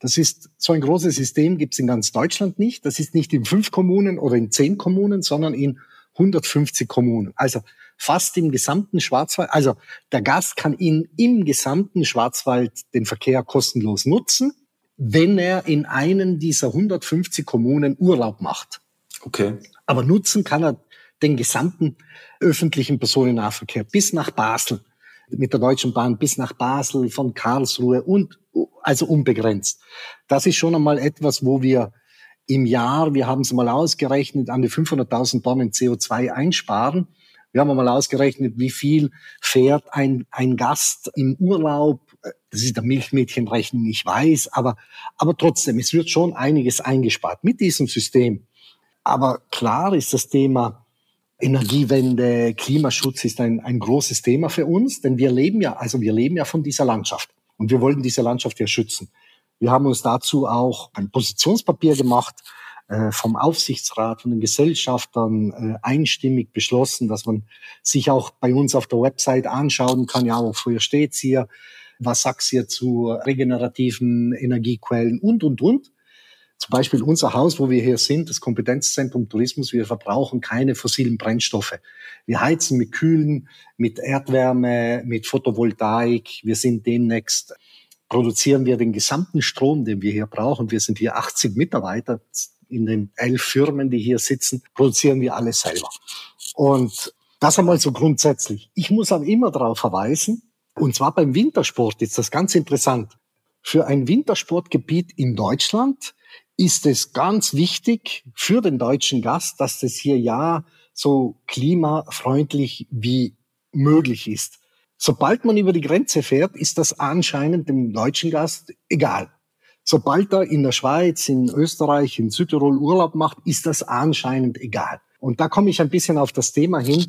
Das ist so ein großes System, gibt es in ganz Deutschland nicht. Das ist nicht in fünf Kommunen oder in zehn Kommunen, sondern in 150 Kommunen. Also fast im gesamten Schwarzwald. Also der Gast kann in, im gesamten Schwarzwald den Verkehr kostenlos nutzen, wenn er in einen dieser 150 Kommunen Urlaub macht. Okay. Aber nutzen kann er den gesamten öffentlichen Personennahverkehr bis nach Basel. mit der Deutschen Bahn bis nach Basel, von Karlsruhe und also unbegrenzt. Das ist schon einmal etwas, wo wir im Jahr, wir haben es mal ausgerechnet, an die 500.000 Tonnen CO2 einsparen. Wir haben mal ausgerechnet, wie viel fährt ein, ein Gast im Urlaub. Das ist der Milchmädchenrechnung, ich weiß, aber, aber trotzdem, es wird schon einiges eingespart mit diesem System. Aber klar ist das Thema Energiewende, Klimaschutz ist ein, ein großes Thema für uns, denn wir leben ja, also wir leben ja von dieser Landschaft und wir wollen diese Landschaft ja schützen. Wir haben uns dazu auch ein Positionspapier gemacht, äh, vom Aufsichtsrat, von den Gesellschaftern äh, einstimmig beschlossen, dass man sich auch bei uns auf der Website anschauen kann, ja, wofür steht's hier, was sagt's hier zu regenerativen Energiequellen und, und, und. Zum Beispiel unser Haus, wo wir hier sind, das Kompetenzzentrum Tourismus, wir verbrauchen keine fossilen Brennstoffe. Wir heizen mit Kühlen, mit Erdwärme, mit Photovoltaik. Wir sind demnächst produzieren wir den gesamten Strom, den wir hier brauchen. Wir sind hier 80 Mitarbeiter in den elf Firmen, die hier sitzen, produzieren wir alles selber. Und das einmal so grundsätzlich. Ich muss aber immer darauf verweisen, und zwar beim Wintersport ist das ganz interessant. Für ein Wintersportgebiet in Deutschland ist es ganz wichtig für den deutschen Gast, dass das hier ja so klimafreundlich wie möglich ist. Sobald man über die Grenze fährt, ist das anscheinend dem deutschen Gast egal. Sobald er in der Schweiz, in Österreich, in Südtirol Urlaub macht, ist das anscheinend egal. Und da komme ich ein bisschen auf das Thema hin,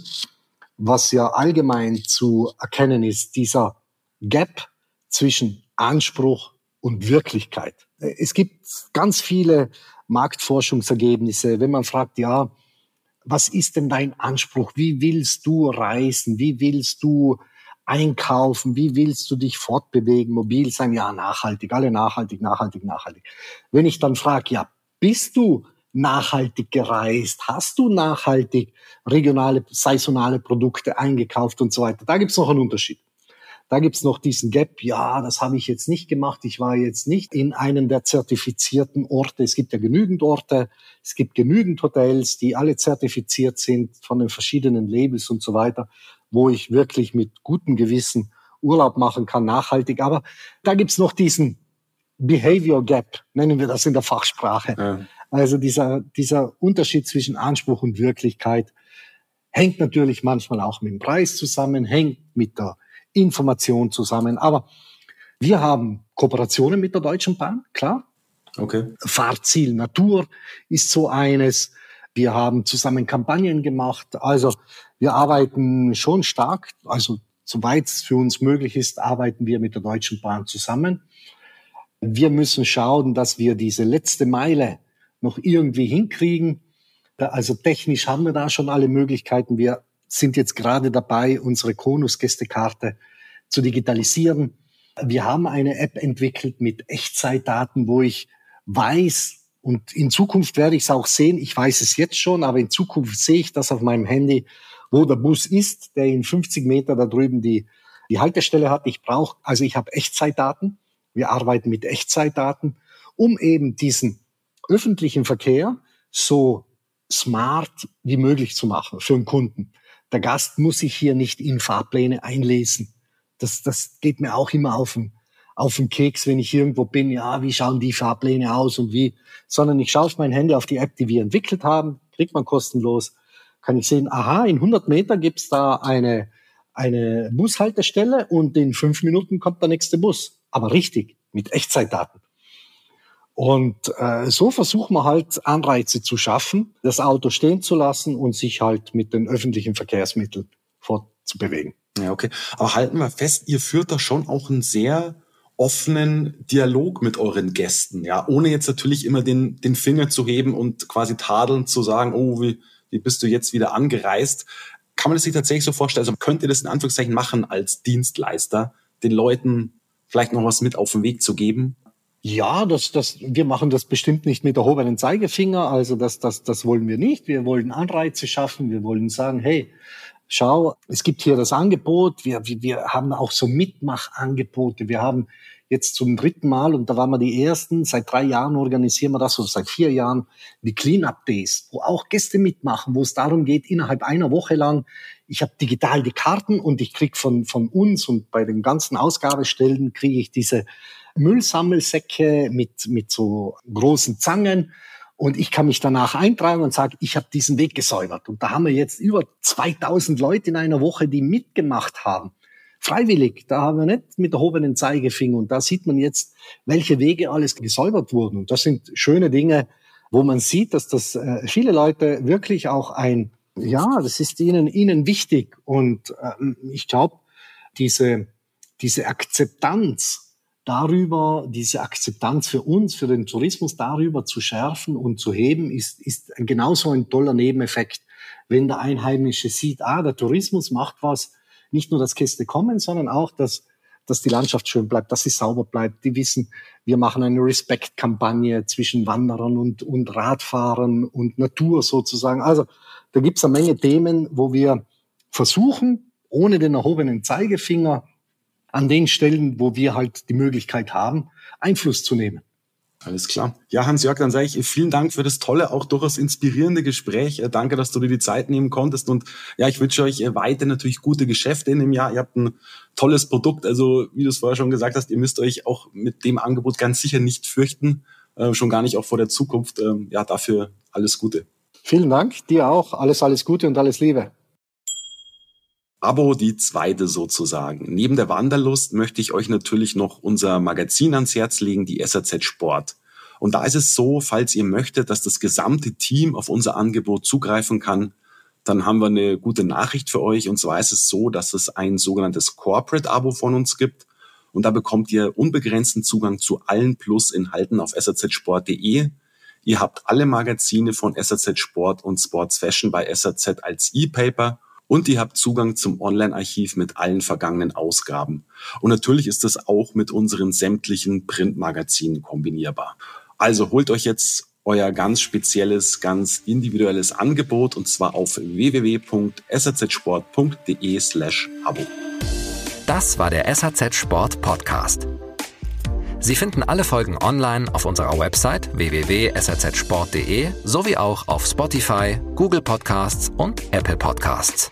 was ja allgemein zu erkennen ist, dieser Gap zwischen Anspruch und Wirklichkeit. Es gibt ganz viele Marktforschungsergebnisse, wenn man fragt, ja, was ist denn dein Anspruch? Wie willst du reisen? Wie willst du einkaufen? Wie willst du dich fortbewegen, mobil sein? Ja, nachhaltig, alle nachhaltig, nachhaltig, nachhaltig. Wenn ich dann frage, ja, bist du nachhaltig gereist? Hast du nachhaltig regionale, saisonale Produkte eingekauft und so weiter? Da gibt's noch einen Unterschied. Da gibt's noch diesen Gap, ja, das habe ich jetzt nicht gemacht. Ich war jetzt nicht in einem der zertifizierten Orte. Es gibt ja genügend Orte, es gibt genügend Hotels, die alle zertifiziert sind von den verschiedenen Labels und so weiter, wo ich wirklich mit gutem Gewissen Urlaub machen kann, nachhaltig. Aber da gibt's noch diesen Behavior Gap, nennen wir das in der Fachsprache. Ja. Also dieser, dieser Unterschied zwischen Anspruch und Wirklichkeit hängt natürlich manchmal auch mit dem Preis zusammen, hängt mit der Information zusammen. Aber wir haben Kooperationen mit der Deutschen Bahn, klar. Okay. Fahrziel Natur ist so eines. Wir haben zusammen Kampagnen gemacht. Also wir arbeiten schon stark. Also soweit es für uns möglich ist, arbeiten wir mit der Deutschen Bahn zusammen. Wir müssen schauen, dass wir diese letzte Meile noch irgendwie hinkriegen. Also technisch haben wir da schon alle Möglichkeiten. Wir sind jetzt gerade dabei, unsere Konus-Gästekarte zu digitalisieren. Wir haben eine App entwickelt mit Echtzeitdaten, wo ich weiß, und in Zukunft werde ich es auch sehen, ich weiß es jetzt schon, aber in Zukunft sehe ich das auf meinem Handy, wo der Bus ist, der in 50 Meter da drüben die, die Haltestelle hat. Ich brauche, also ich habe Echtzeitdaten. Wir arbeiten mit Echtzeitdaten, um eben diesen öffentlichen Verkehr so smart wie möglich zu machen für den Kunden. Der Gast muss sich hier nicht in Fahrpläne einlesen. Das, das geht mir auch immer auf den, auf den Keks, wenn ich irgendwo bin. Ja, wie schauen die Fahrpläne aus und wie? Sondern ich schaue auf mein Handy auf die App, die wir entwickelt haben, kriegt man kostenlos. Kann ich sehen, aha, in 100 Meter gibt's da eine, eine Bushaltestelle und in fünf Minuten kommt der nächste Bus. Aber richtig, mit Echtzeitdaten. Und äh, so versuchen wir halt Anreize zu schaffen, das Auto stehen zu lassen und sich halt mit den öffentlichen Verkehrsmitteln fortzubewegen. Ja, okay. Aber halten wir fest, ihr führt da schon auch einen sehr offenen Dialog mit euren Gästen, ja, ohne jetzt natürlich immer den, den Finger zu heben und quasi tadelnd zu sagen, oh, wie, wie bist du jetzt wieder angereist? Kann man das sich tatsächlich so vorstellen? Also könnt ihr das in Anführungszeichen machen als Dienstleister, den Leuten vielleicht noch was mit auf den Weg zu geben? Ja, das, das, wir machen das bestimmt nicht mit erhobenen Zeigefinger. Also das, das, das wollen wir nicht. Wir wollen Anreize schaffen. Wir wollen sagen, hey, schau, es gibt hier das Angebot. Wir, wir, wir haben auch so Mitmachangebote. Wir haben jetzt zum dritten Mal und da waren wir die ersten. Seit drei Jahren organisieren wir das oder seit vier Jahren die Cleanup Days, wo auch Gäste mitmachen, wo es darum geht, innerhalb einer Woche lang, ich habe digital die Karten und ich krieg von, von uns und bei den ganzen Ausgabestellen kriege ich diese Müllsammelsäcke mit, mit so großen Zangen und ich kann mich danach eintragen und sage, ich habe diesen Weg gesäubert. Und da haben wir jetzt über 2000 Leute in einer Woche, die mitgemacht haben. Freiwillig, da haben wir nicht mit erhobenen Zeigefinger. Und da sieht man jetzt, welche Wege alles gesäubert wurden. Und das sind schöne Dinge, wo man sieht, dass das äh, viele Leute wirklich auch ein, ja, das ist ihnen, ihnen wichtig. Und äh, ich glaube, diese, diese Akzeptanz darüber, diese Akzeptanz für uns, für den Tourismus darüber zu schärfen und zu heben, ist, ist genauso ein toller Nebeneffekt. Wenn der Einheimische sieht, ah, der Tourismus macht was, nicht nur, dass Gäste kommen, sondern auch, dass, dass die Landschaft schön bleibt, dass sie sauber bleibt. Die wissen, wir machen eine Respect-Kampagne zwischen Wanderern und, und Radfahrern und Natur sozusagen. Also da gibt's eine Menge Themen, wo wir versuchen, ohne den erhobenen Zeigefinger an den Stellen, wo wir halt die Möglichkeit haben, Einfluss zu nehmen. Alles klar. Ja, Hans-Jörg, dann sage ich vielen Dank für das tolle, auch durchaus inspirierende Gespräch. Äh, danke, dass du dir die Zeit nehmen konntest. Und ja, ich wünsche euch äh, weiter natürlich gute Geschäfte in dem Jahr. Ihr habt ein tolles Produkt. Also, wie du es vorher schon gesagt hast, ihr müsst euch auch mit dem Angebot ganz sicher nicht fürchten. Äh, schon gar nicht auch vor der Zukunft. Ähm, ja, dafür alles Gute. Vielen Dank. Dir auch. Alles, alles Gute und alles Liebe. Abo die zweite sozusagen. Neben der Wanderlust möchte ich euch natürlich noch unser Magazin ans Herz legen, die SAZ Sport. Und da ist es so, falls ihr möchtet, dass das gesamte Team auf unser Angebot zugreifen kann, dann haben wir eine gute Nachricht für euch. Und zwar ist es so, dass es ein sogenanntes Corporate-Abo von uns gibt. Und da bekommt ihr unbegrenzten Zugang zu allen Plus-Inhalten auf sazsport.de. Ihr habt alle Magazine von SAZ Sport und Sports Fashion bei SAZ als E-Paper und ihr habt Zugang zum Online-Archiv mit allen vergangenen Ausgaben. Und natürlich ist das auch mit unseren sämtlichen Printmagazinen kombinierbar. Also holt euch jetzt euer ganz spezielles, ganz individuelles Angebot und zwar auf www.sazsport.de slash Abo. Das war der SAZ Sport Podcast. Sie finden alle Folgen online auf unserer Website www.sazsport.de sowie auch auf Spotify, Google Podcasts und Apple Podcasts.